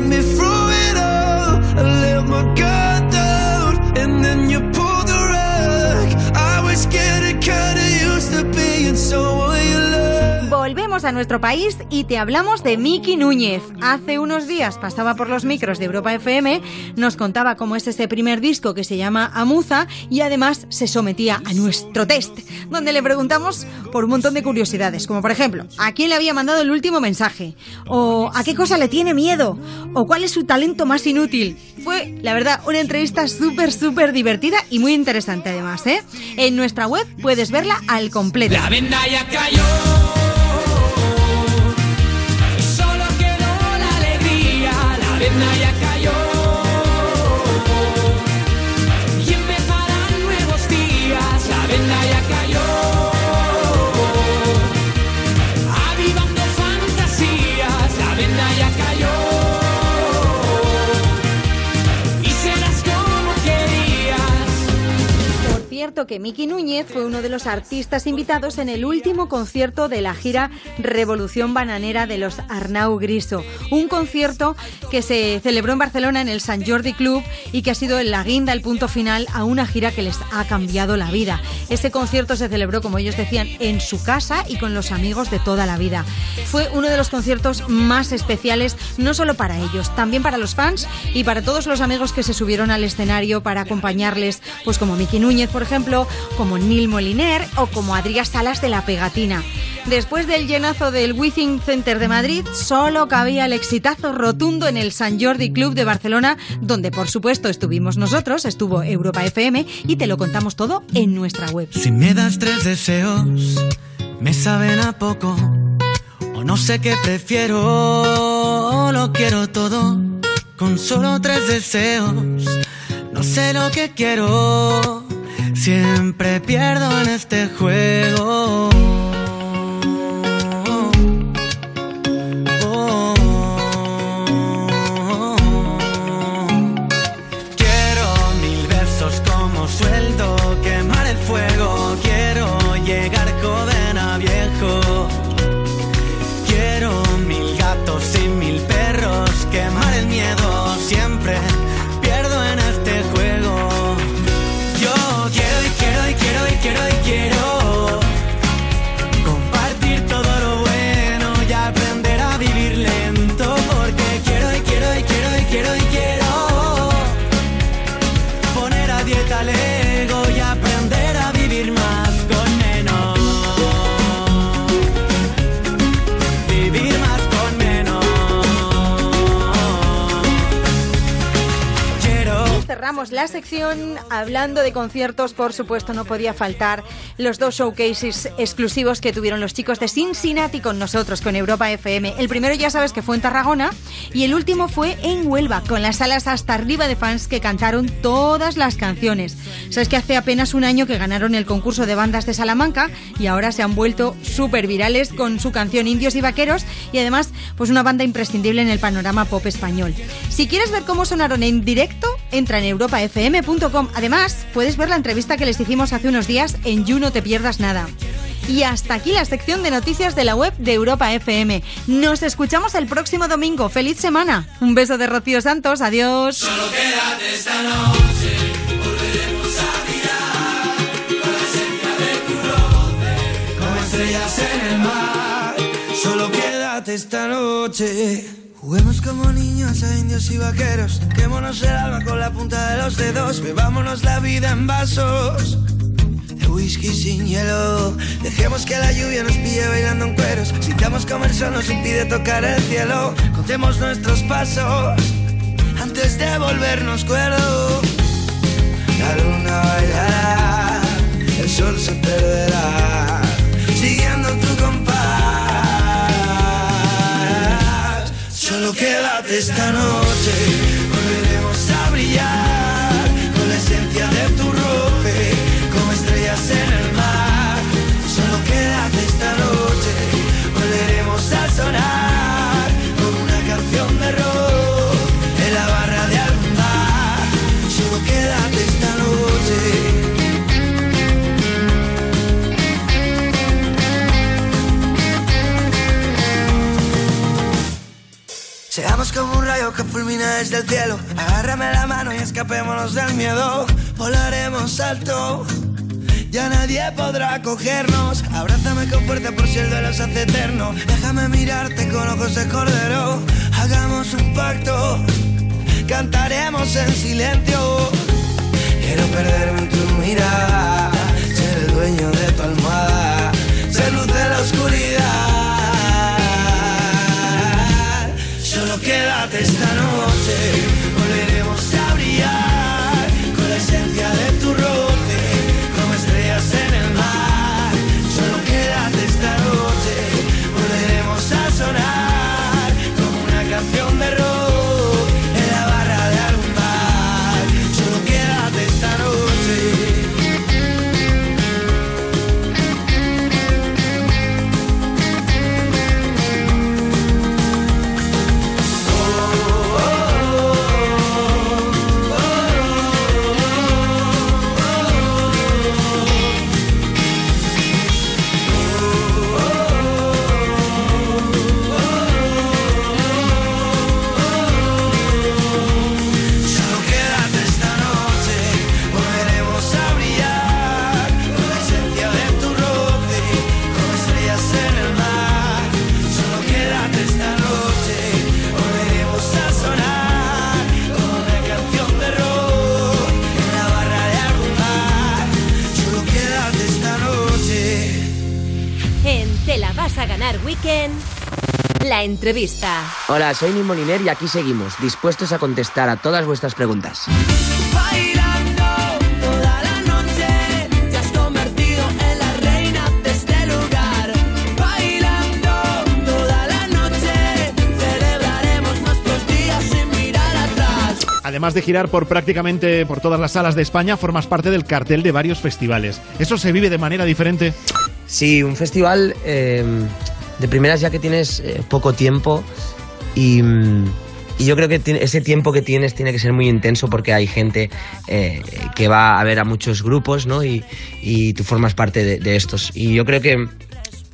get me through it all. I let my guard A nuestro país y te hablamos de Miki Núñez. Hace unos días pasaba por los micros de Europa FM, nos contaba cómo es ese primer disco que se llama Amuza y además se sometía a nuestro test, donde le preguntamos por un montón de curiosidades, como por ejemplo, ¿a quién le había mandado el último mensaje? ¿O a qué cosa le tiene miedo? ¿O cuál es su talento más inútil? Fue, la verdad, una entrevista súper, súper divertida y muy interesante además, ¿eh? En nuestra web puedes verla al completo. La venda ya cayó. La venda ya que Miki Núñez fue uno de los artistas invitados en el último concierto de la gira Revolución Bananera de los Arnau Griso. Un concierto que se celebró en Barcelona en el San Jordi Club y que ha sido la guinda, el punto final a una gira que les ha cambiado la vida. Este concierto se celebró, como ellos decían, en su casa y con los amigos de toda la vida. Fue uno de los conciertos más especiales, no solo para ellos, también para los fans y para todos los amigos que se subieron al escenario para acompañarles, pues como Miki Núñez, por ejemplo, como Neil Moliner o como Adrià Salas de la Pegatina. Después del llenazo del Withing Center de Madrid, solo cabía el exitazo rotundo en el San Jordi Club de Barcelona, donde por supuesto estuvimos nosotros, estuvo Europa FM y te lo contamos todo en nuestra web. Si me das tres deseos, me saben a poco. O no sé qué prefiero, o lo quiero todo. Con solo tres deseos, no sé lo que quiero. Siempre pierdo en este juego. La sección hablando de conciertos, por supuesto no podía faltar los dos showcases exclusivos que tuvieron los chicos de Cincinnati con nosotros, con Europa FM. El primero ya sabes que fue en Tarragona y el último fue en Huelva, con las salas hasta arriba de fans que cantaron todas las canciones. Sabes que hace apenas un año que ganaron el concurso de bandas de Salamanca y ahora se han vuelto súper virales con su canción Indios y Vaqueros y además pues una banda imprescindible en el panorama pop español. Si quieres ver cómo sonaron en directo, entra en europafm.com. Además, puedes ver la entrevista que les hicimos hace unos días en You No Te Pierdas Nada. Y hasta aquí la sección de noticias de la web de Europa FM. Nos escuchamos el próximo domingo. ¡Feliz semana! Un beso de Rocío Santos. Adiós. Solo quédate esta noche, esta noche. Juguemos como niños a indios y vaqueros. Quémonos el alma con la punta de los dedos. Bebámonos la vida en vasos. De whisky sin hielo. Dejemos que la lluvia nos pille bailando en cueros. Sintamos como el sol nos impide tocar el cielo. Contemos nuestros pasos antes de volvernos cuerdos. La luna bailará, el sol se perderá, siguiendo tu compás. Solo quédate esta noche, Seamos como un rayo que fulmina desde el cielo. Agárrame la mano y escapémonos del miedo. Volaremos alto ya nadie podrá cogernos. Abrázame con fuerza por si el duelo se hace eterno. Déjame mirarte con ojos de cordero. Hagamos un pacto, cantaremos en silencio. Quiero perderme en tu mirada, ser el dueño de tu almohada, ser luz de la oscuridad. Quédate esta noche, Weekend, la entrevista. Hola, soy Nil Moliner y aquí seguimos, dispuestos a contestar a todas vuestras preguntas. Bailando toda la noche, te has convertido en la reina de este lugar. Bailando toda la noche, celebraremos nuestros días sin mirar atrás. Además de girar por prácticamente por todas las salas de España, formas parte del cartel de varios festivales. ¿Eso se vive de manera diferente? Sí, un festival eh, de primeras ya que tienes eh, poco tiempo y, yo creo que ese tiempo que tienes tiene que ser muy intenso porque hay gente eh, que va a ver a muchos grupos, ¿no? Y, tú formas parte de, de estos. Y yo creo que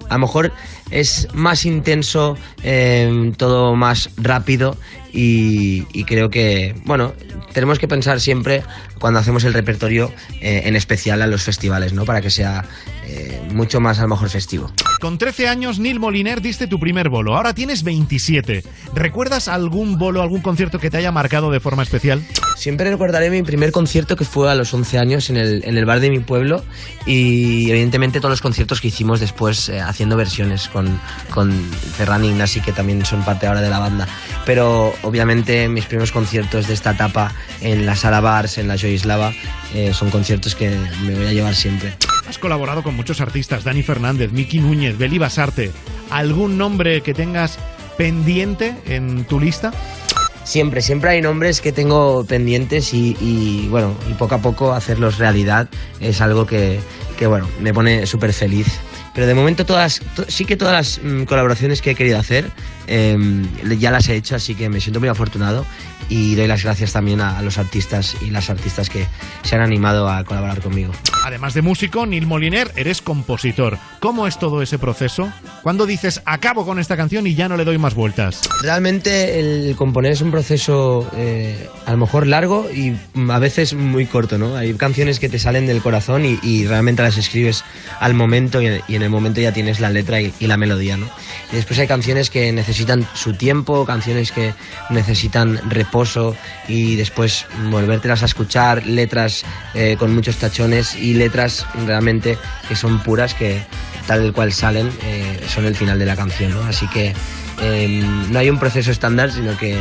a lo mejor es más intenso, eh, todo más rápido y, y creo que, bueno, tenemos que pensar siempre cuando hacemos el repertorio eh, en especial a los festivales, ¿no? Para que sea eh, mucho más a lo mejor festivo. Con 13 años, Neil Moliner diste tu primer bolo. Ahora tienes 27. ¿Recuerdas algún bolo, algún concierto que te haya marcado de forma especial? Siempre recordaré mi primer concierto que fue a los 11 años en el, en el bar de mi pueblo y evidentemente todos los conciertos que hicimos después eh, haciendo versiones con, con Ferran y Ignasi que también son parte ahora de la banda. Pero obviamente mis primeros conciertos de esta etapa en la sala Bars, en la Joyislava, eh, son conciertos que me voy a llevar siempre. Has colaborado con muchos artistas, Dani Fernández, Miki Núñez, Beli Basarte. ¿Algún nombre que tengas pendiente en tu lista? Siempre, siempre hay nombres que tengo pendientes y, y, bueno, y poco a poco hacerlos realidad es algo que, que, bueno, me pone súper feliz. Pero de momento todas, to- sí que todas las mm, colaboraciones que he querido hacer eh, ya las he hecho, así que me siento muy afortunado y doy las gracias también a, a los artistas y las artistas que se han animado a colaborar conmigo. Además de músico, Neil Moliner, eres compositor. ¿Cómo es todo ese proceso? ¿Cuándo dices acabo con esta canción y ya no le doy más vueltas? Realmente el componer es un proceso eh, a lo mejor largo y a veces muy corto, ¿no? Hay canciones que te salen del corazón y, y realmente las escribes al momento y, y en el momento ya tienes la letra y, la melodía, ¿no? Y después hay canciones que necesitan su tiempo, canciones que necesitan reposo y después volvértelas a escuchar, letras eh, con muchos tachones y letras realmente que son puras, que tal cual salen, eh, son el final de la canción, ¿no? Así que eh, no hay un proceso estándar, sino que,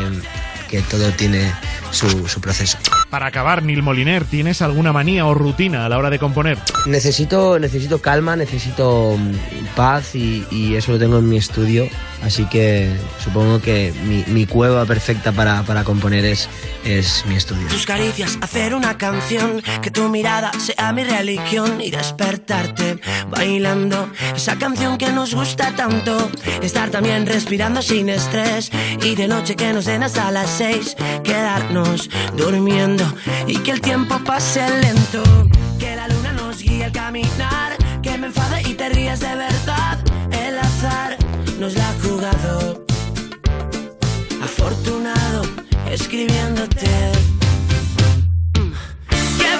que todo tiene su, su proceso. Para acabar, Neil Moliner, ¿tienes alguna manía o rutina a la hora de componer? Necesito, necesito calma, necesito mm, paz y, y eso lo tengo en mi estudio, así que supongo que mi, mi cueva perfecta para, para componer es, es mi estudio. Tus caricias, hacer una canción, que tu mirada sea mi religión y despertarte bailando esa canción que nos gusta tanto. Estar también respirando sin estrés y de noche que nos den hasta las seis, quedarnos durmiendo y que el tiempo pase lento. Que la luna nos guíe al caminar, que me enfade y te rías de verdad. El azar nos la ha jugado. Afortunado escribiéndote. El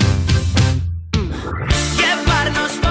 Llevarnos por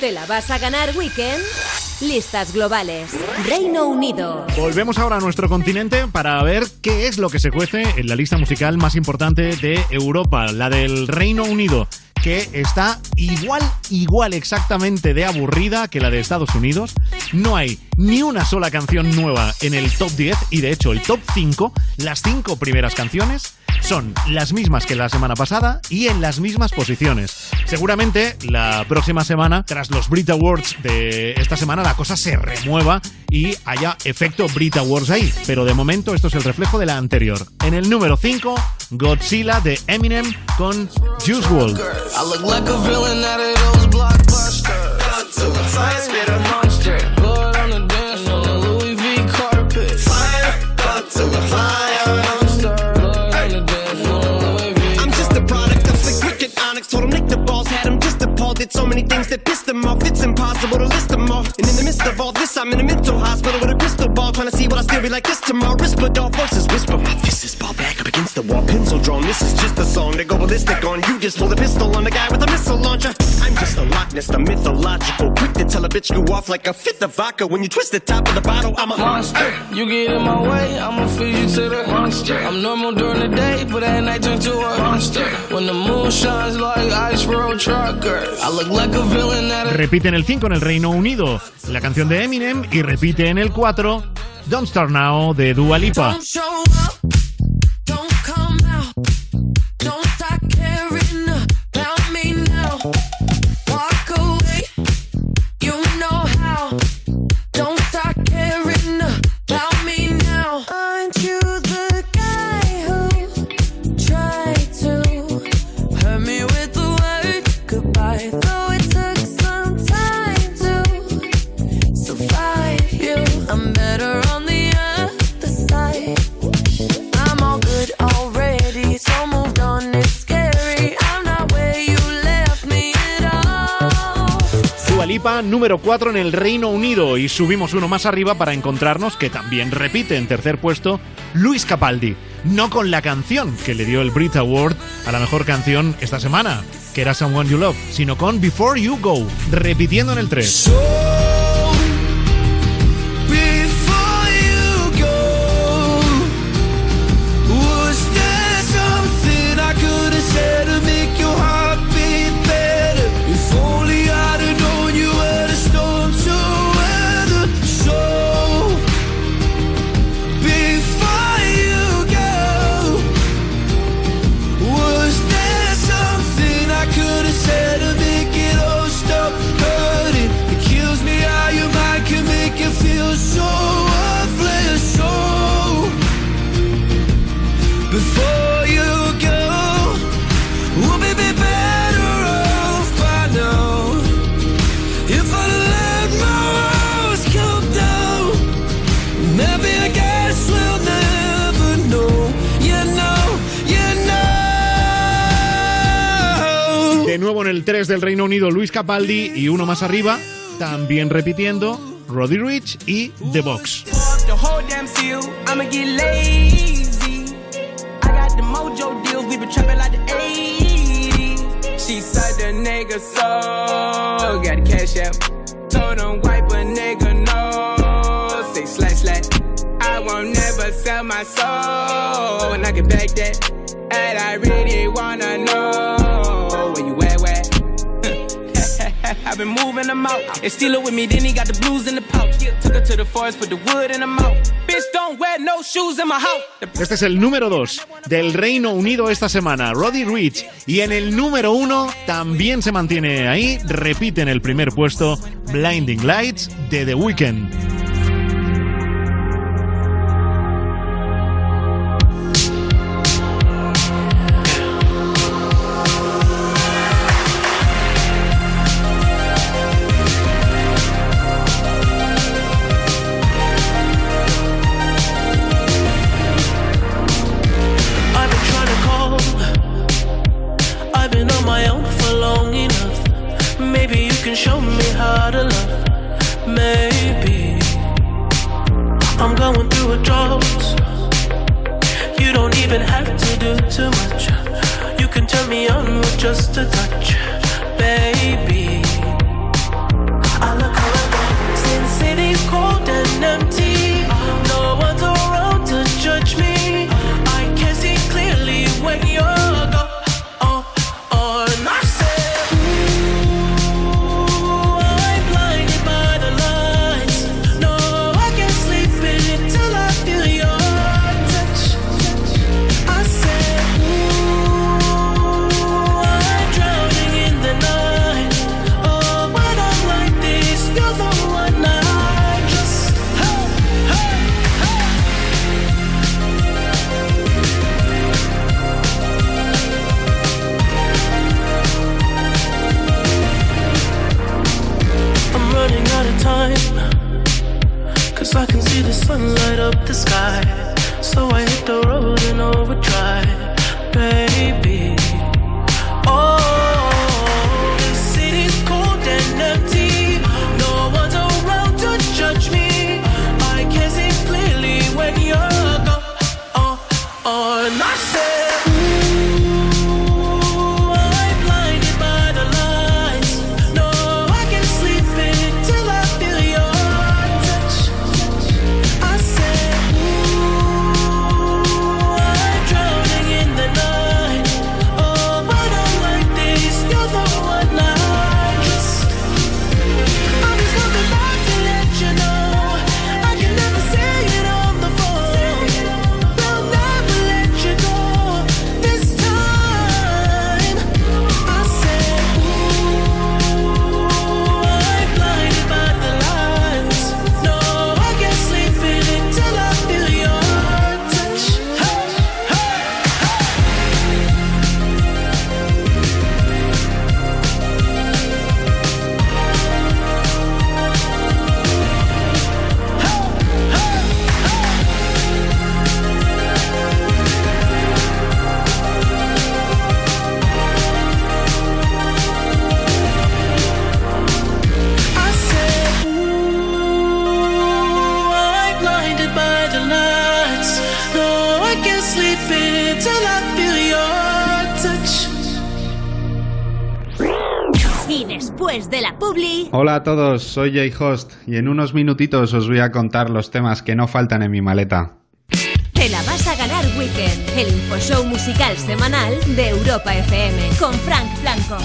Te la vas a ganar Weekend, listas globales. Reino Unido. Volvemos ahora a nuestro continente para ver qué es lo que se cuece en la lista musical más importante de Europa, la del Reino Unido, que está igual, igual exactamente de aburrida que la de Estados Unidos. No hay ni una sola canción nueva en el top 10 y de hecho el top 5, las cinco primeras canciones, son las mismas que la semana pasada y en las mismas posiciones. Seguramente la próxima semana, tras los Brit Awards de esta semana, la cosa se remueva y haya efecto Brit Awards ahí. Pero de momento esto es el reflejo de la anterior. En el número 5, Godzilla de Eminem con Juice WRLD. Told him Nick the Did so many things that pissed them off. It's impossible to list them all. And in the midst of all this, I'm in a mental hospital with a crystal ball. Trying to see what I still be like this tomorrow. Risperdal voices whisper. My fist is ball back up against the wall. Pencil drawn. This is just a song to go ballistic on. You just pull a pistol on the guy with a missile launcher. I'm just a Loch Ness, the mythological. Quick to tell a bitch go off like a fifth of vodka. When you twist the top of the bottle, I'm a Monster, you get in my way, I'ma feed you to the monster. I'm normal during the day, but at night turn to a monster. When the moon shines like ice road truckers, I Repite en el 5 en el Reino Unido la canción de Eminem y repite en el 4 Don't Start Now de Dua Lipa. Don't show up, don't número 4 en el Reino Unido. Y subimos uno más arriba para encontrarnos que también repite en tercer puesto Luis Capaldi. No con la canción que le dio el Brit Award a la mejor canción esta semana, que era Someone You Love, sino con Before You Go, repitiendo en el 3. El 3 del Reino Unido, Luis Capaldi. Y uno más arriba, también repitiendo, Roddy Rich y The Box. the whole damn seal. I'ma get lazy. I got the mojo deals, we been trapping like the 80s. She said the nigga so got cash out. Told him wipe a nigga no. Say slash slash. I won't never sell my soul. And I can back that. And I really wanna know where you at, where? I've been moving them out. With me, then he got the blues in the pouch. Took to the forest, the wood in her mouth. Bitch, don't wear no shoes in my house. Este es el número 2 del Reino Unido esta semana, Roddy Rich. Y en el número 1 también se mantiene ahí, repite en el primer puesto, Blinding Lights de The Weeknd. Drought. You don't even have to do too much. You can turn me on with just a touch, baby. I look around since city's cold and empty. Cause I can see the sun light up the sky. So I hit the road in overdrive, baby. Hola a todos, soy Jay Host y en unos minutitos os voy a contar los temas que no faltan en mi maleta. te la vas a ganar Weekend, el infoshow musical semanal de Europa FM, con Frank Blanco.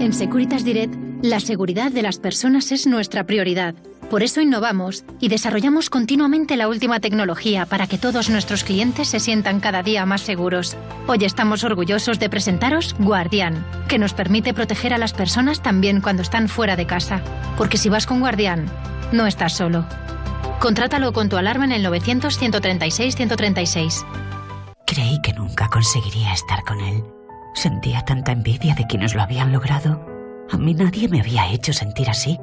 En Securitas Direct, la seguridad de las personas es nuestra prioridad. Por eso innovamos y desarrollamos continuamente la última tecnología para que todos nuestros clientes se sientan cada día más seguros. Hoy estamos orgullosos de presentaros Guardián, que nos permite proteger a las personas también cuando están fuera de casa. Porque si vas con Guardián, no estás solo. Contrátalo con tu alarma en el 900-136-136. Creí que nunca conseguiría estar con él. Sentía tanta envidia de quienes lo habían logrado. A mí nadie me había hecho sentir así,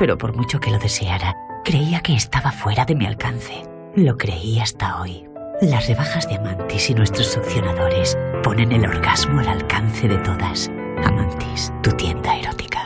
pero por mucho que lo deseara, creía que estaba fuera de mi alcance. Lo creí hasta hoy. Las rebajas de Amantis y nuestros succionadores ponen el orgasmo al alcance de todas. Amantis, tu tienda erótica.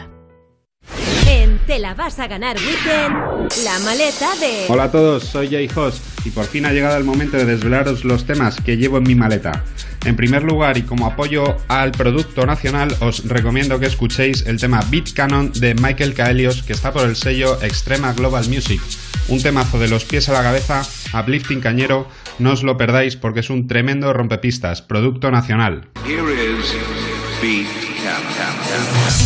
Te la vas a ganar Weekend, la maleta de... Hola a todos, soy Jay Host y por fin ha llegado el momento de desvelaros los temas que llevo en mi maleta. En primer lugar y como apoyo al producto nacional os recomiendo que escuchéis el tema Beat Canon de Michael Caelios que está por el sello Extrema Global Music. Un temazo de los pies a la cabeza, uplifting cañero, no os lo perdáis porque es un tremendo rompepistas, producto nacional. Here is Beat Canon.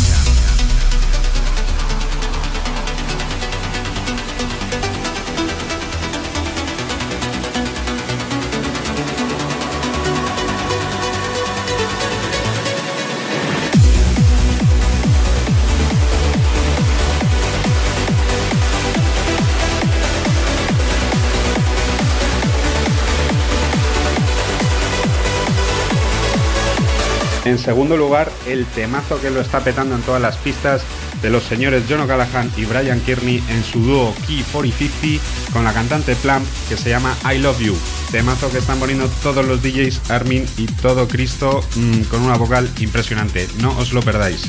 En segundo lugar, el temazo que lo está petando en todas las pistas de los señores John O'Callaghan y Brian Kearney en su dúo Key 4050 con la cantante Plum que se llama I Love You. Temazo que están poniendo todos los DJs Armin y todo Cristo mm, con una vocal impresionante. No os lo perdáis.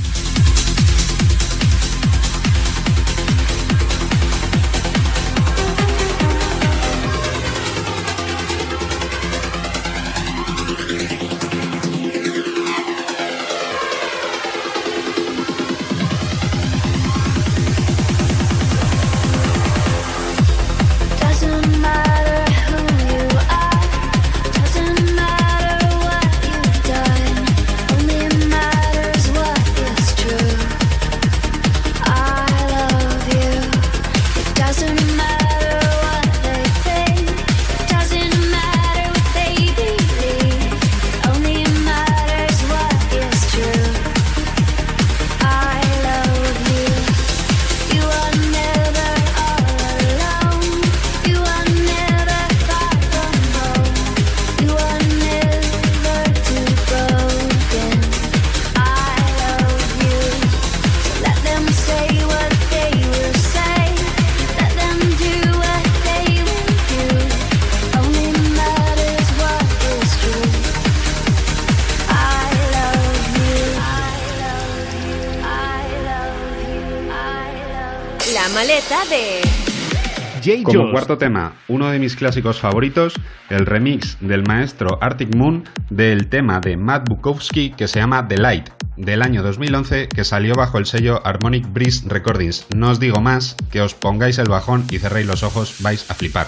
Como cuarto tema, uno de mis clásicos favoritos, el remix del maestro Arctic Moon del tema de Matt Bukowski que se llama The Light, del año 2011 que salió bajo el sello Harmonic Breeze Recordings. No os digo más, que os pongáis el bajón y cerréis los ojos, vais a flipar.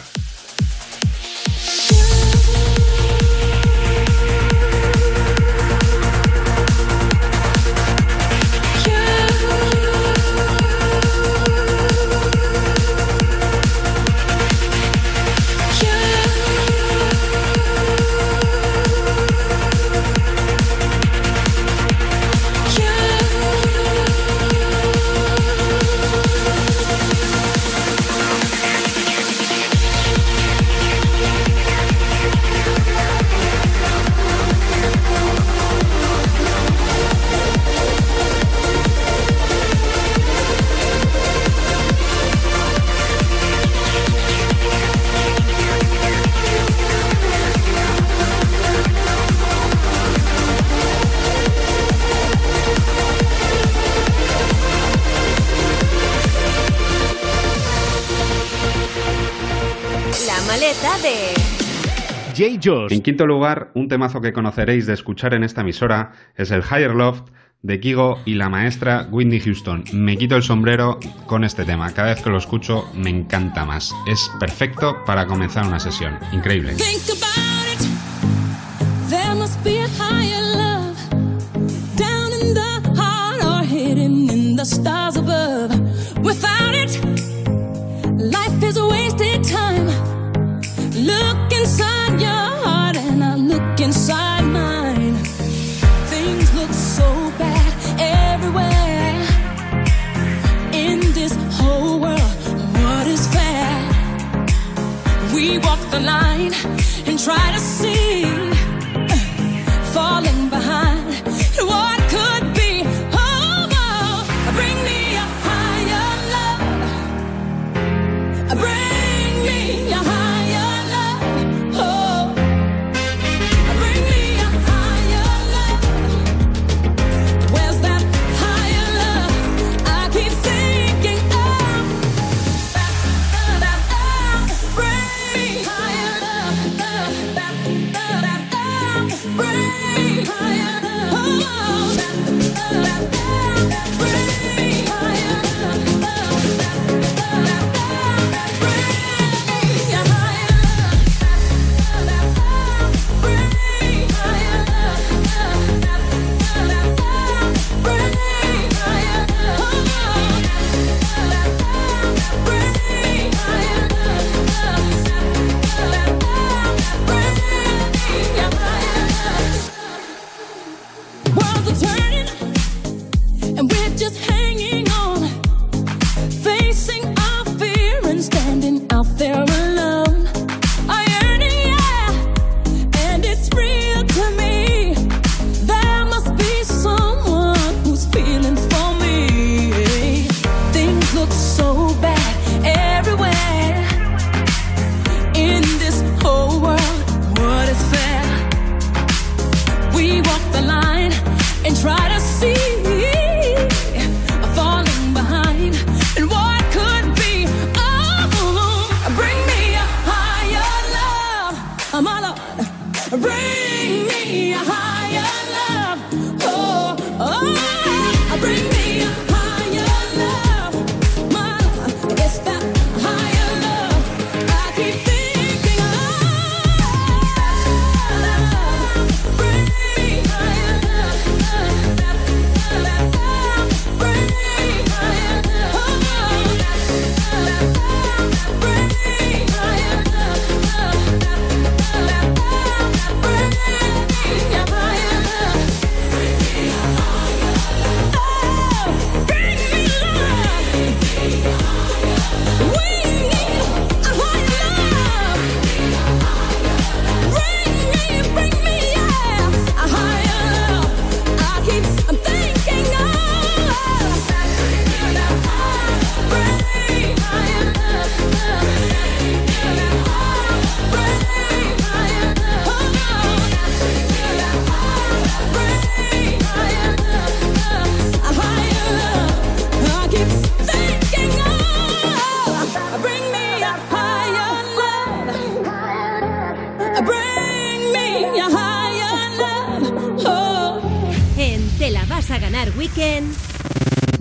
En quinto lugar, un temazo que conoceréis de escuchar en esta emisora es el Higher Loft de Kigo y la maestra Whitney Houston. Me quito el sombrero con este tema. Cada vez que lo escucho me encanta más. Es perfecto para comenzar una sesión. Increíble.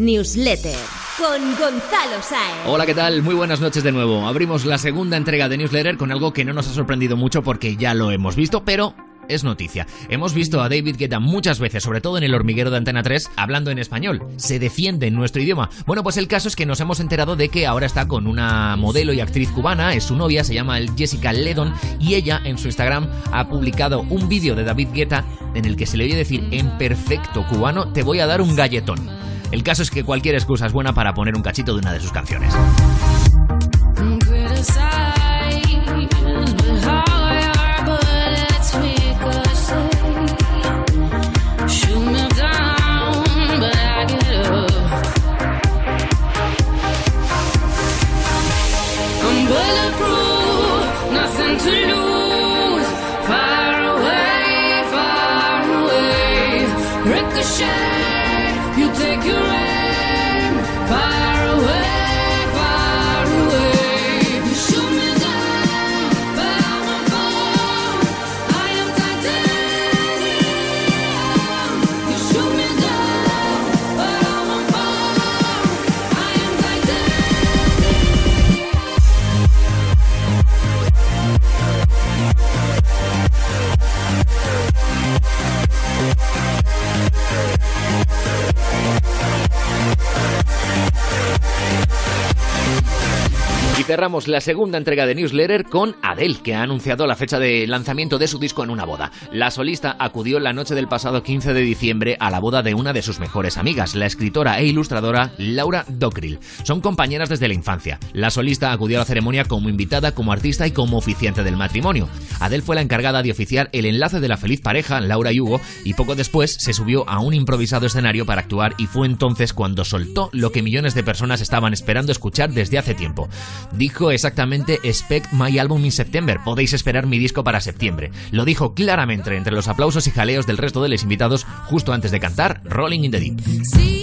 Newsletter con Gonzalo Saez. Hola, ¿qué tal? Muy buenas noches de nuevo. Abrimos la segunda entrega de Newsletter con algo que no nos ha sorprendido mucho porque ya lo hemos visto, pero es noticia. Hemos visto a David Guetta muchas veces, sobre todo en el hormiguero de Antena 3, hablando en español. Se defiende en nuestro idioma. Bueno, pues el caso es que nos hemos enterado de que ahora está con una modelo y actriz cubana, es su novia, se llama Jessica Ledon, y ella en su Instagram ha publicado un vídeo de David Guetta en el que se le oye decir en perfecto cubano, te voy a dar un galletón. El caso es que cualquier excusa es buena para poner un cachito de una de sus canciones. La segunda entrega de Newsletter con Adele, que ha anunciado la fecha de lanzamiento de su disco en una boda. La solista acudió la noche del pasado 15 de diciembre a la boda de una de sus mejores amigas, la escritora e ilustradora Laura Dockrell. Son compañeras desde la infancia. La solista acudió a la ceremonia como invitada, como artista y como oficiante del matrimonio. Adele fue la encargada de oficiar el enlace de la feliz pareja, Laura y Hugo, y poco después se subió a un improvisado escenario para actuar y fue entonces cuando soltó lo que millones de personas estaban esperando escuchar desde hace tiempo. Dijo exactamente Expect my album in September, podéis esperar mi disco para septiembre. Lo dijo claramente entre los aplausos y jaleos del resto de los invitados justo antes de cantar Rolling in the Deep.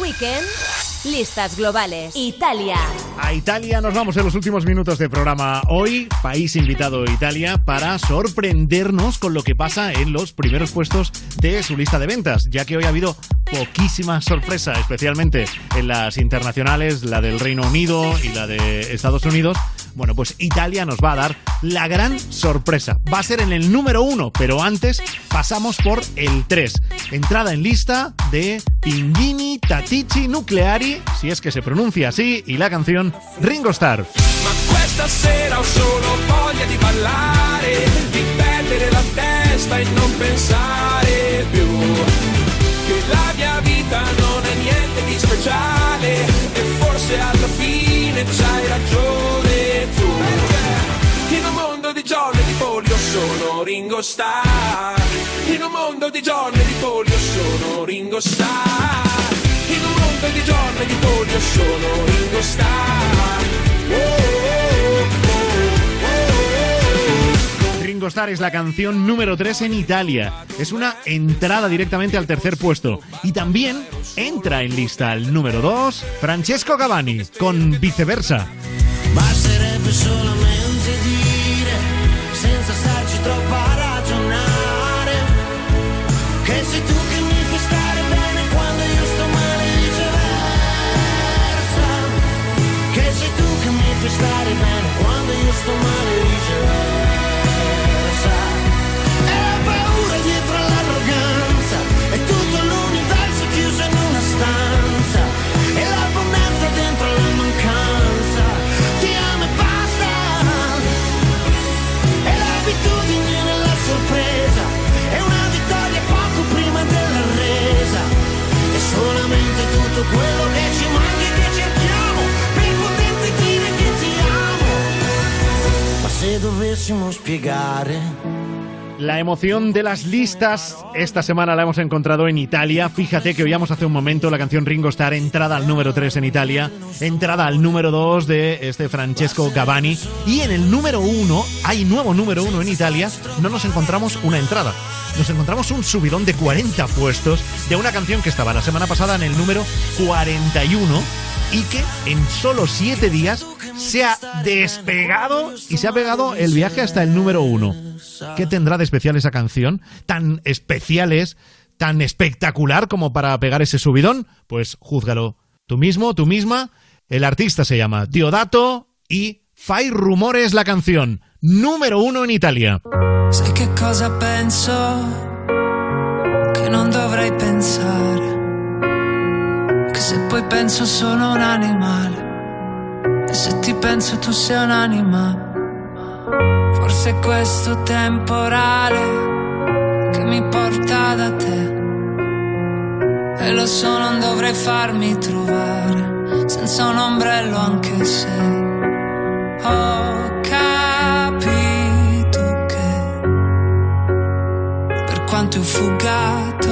Weekend? Listas globales. Italia. A Italia nos vamos en los últimos minutos de programa. Hoy, país invitado Italia para sorprendernos con lo que pasa en los primeros puestos de su lista de ventas, ya que hoy ha habido poquísima sorpresa, especialmente en las internacionales, la del Reino Unido y la de Estados Unidos. Bueno, pues Italia nos va a dar la gran sorpresa. Va a ser en el número uno, pero antes pasamos por el 3. Entrada en lista de Pinguini Tatici Nucleari, si es que se pronuncia así, y la canción Ringo Starr. Non è niente di speciale e forse alla fine c'hai ragione tu. In un mondo di giorni di polio sono Ringo Starr, in un mondo di giorni di polio sono Ringo Starr, in un mondo di giorni di polio sono Ringo Starr. Oh, oh, oh. Ringo es la canción número 3 en Italia. Es una entrada directamente al tercer puesto. Y también entra en lista al número 2 Francesco Cavani con Viceversa. Spiegare La emoción de las listas esta semana la hemos encontrado en Italia. Fíjate que oíamos hace un momento la canción Ringo Starr, entrada al número 3 en Italia, entrada al número 2 de este Francesco Gavani. Y en el número 1, hay nuevo número 1 en Italia, no nos encontramos una entrada. Nos encontramos un subidón de 40 puestos de una canción que estaba la semana pasada en el número 41 y que en solo 7 días se ha despegado y se ha pegado el viaje hasta el número 1. ¿Qué tendrá de especial esa canción? Tan especial es, tan espectacular como para pegar ese subidón? Pues júzgalo tú mismo, tú misma. El artista se llama Diodato y Fai Rumores la canción, número uno en Italia. Cosa. Se poi penso sono un animale. E se ti penso tu sei un'anima. Forse è questo temporale che mi porta da te. E lo so, non dovrei farmi trovare senza un ombrello anche se ho capito che per quanto io fugga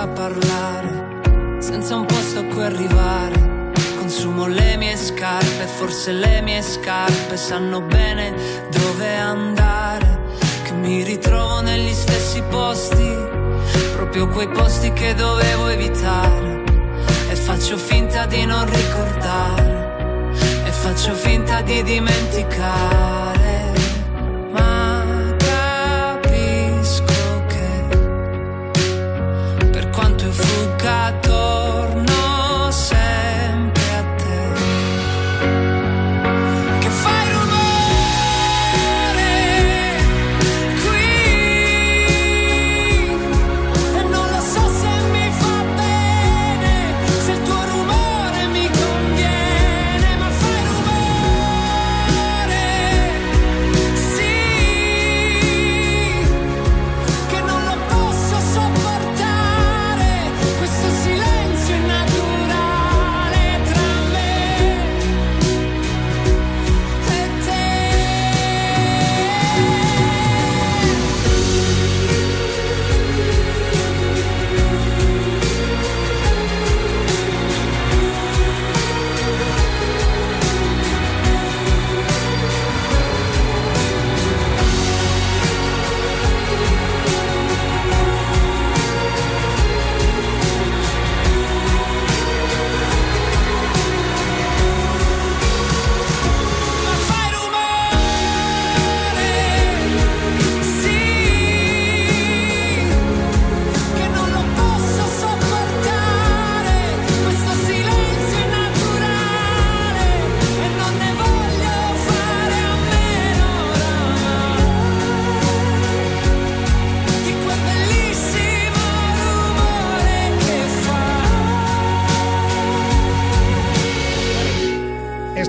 senza parlare senza un posto a cui arrivare. Consumo le mie scarpe forse le mie scarpe sanno bene dove andare. Che mi ritrovo negli stessi posti proprio quei posti che dovevo evitare. E faccio finta di non ricordare e faccio finta di dimenticare io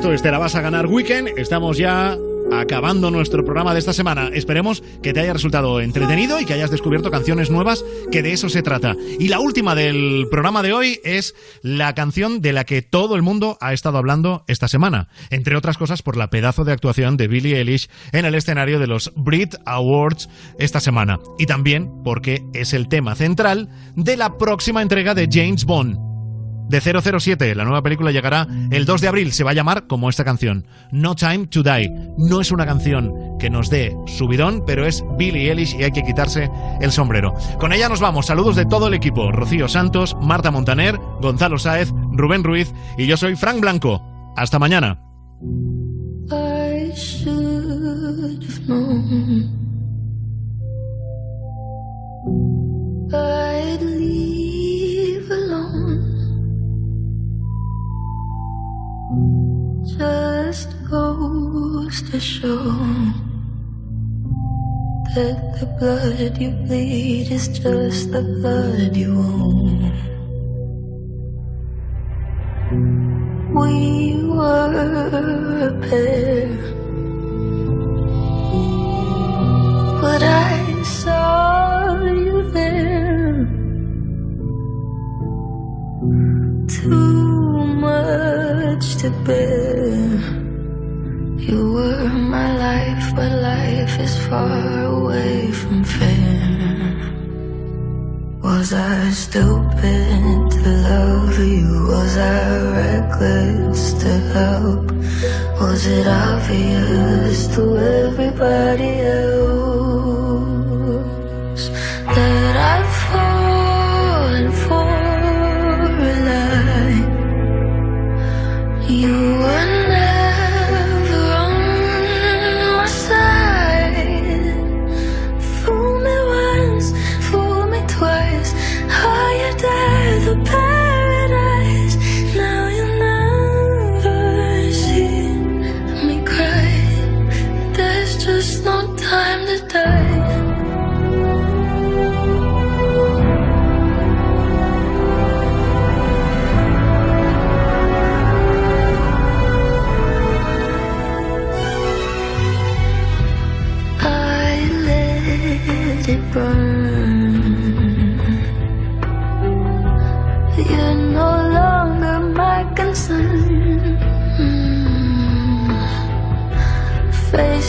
Esto es Te la vas a ganar Weekend. Estamos ya acabando nuestro programa de esta semana. Esperemos que te haya resultado entretenido y que hayas descubierto canciones nuevas, que de eso se trata. Y la última del programa de hoy es la canción de la que todo el mundo ha estado hablando esta semana. Entre otras cosas por la pedazo de actuación de Billie Eilish en el escenario de los Brit Awards esta semana. Y también porque es el tema central de la próxima entrega de James Bond de 007. La nueva película llegará el 2 de abril. Se va a llamar como esta canción, No Time to Die. No es una canción que nos dé subidón, pero es Billie Eilish y hay que quitarse el sombrero. Con ella nos vamos. Saludos de todo el equipo. Rocío Santos, Marta Montaner, Gonzalo Sáez, Rubén Ruiz y yo soy Frank Blanco. Hasta mañana. Just goes to show that the blood you bleed is just the blood you own. We were a pair, but I saw you there. Too much to bear. You were my life, but life is far away from fair. Was I stupid to love you? Was I reckless to help? Was it obvious to everybody else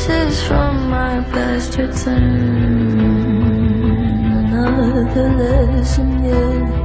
Faces from my past return. Another lesson, yeah.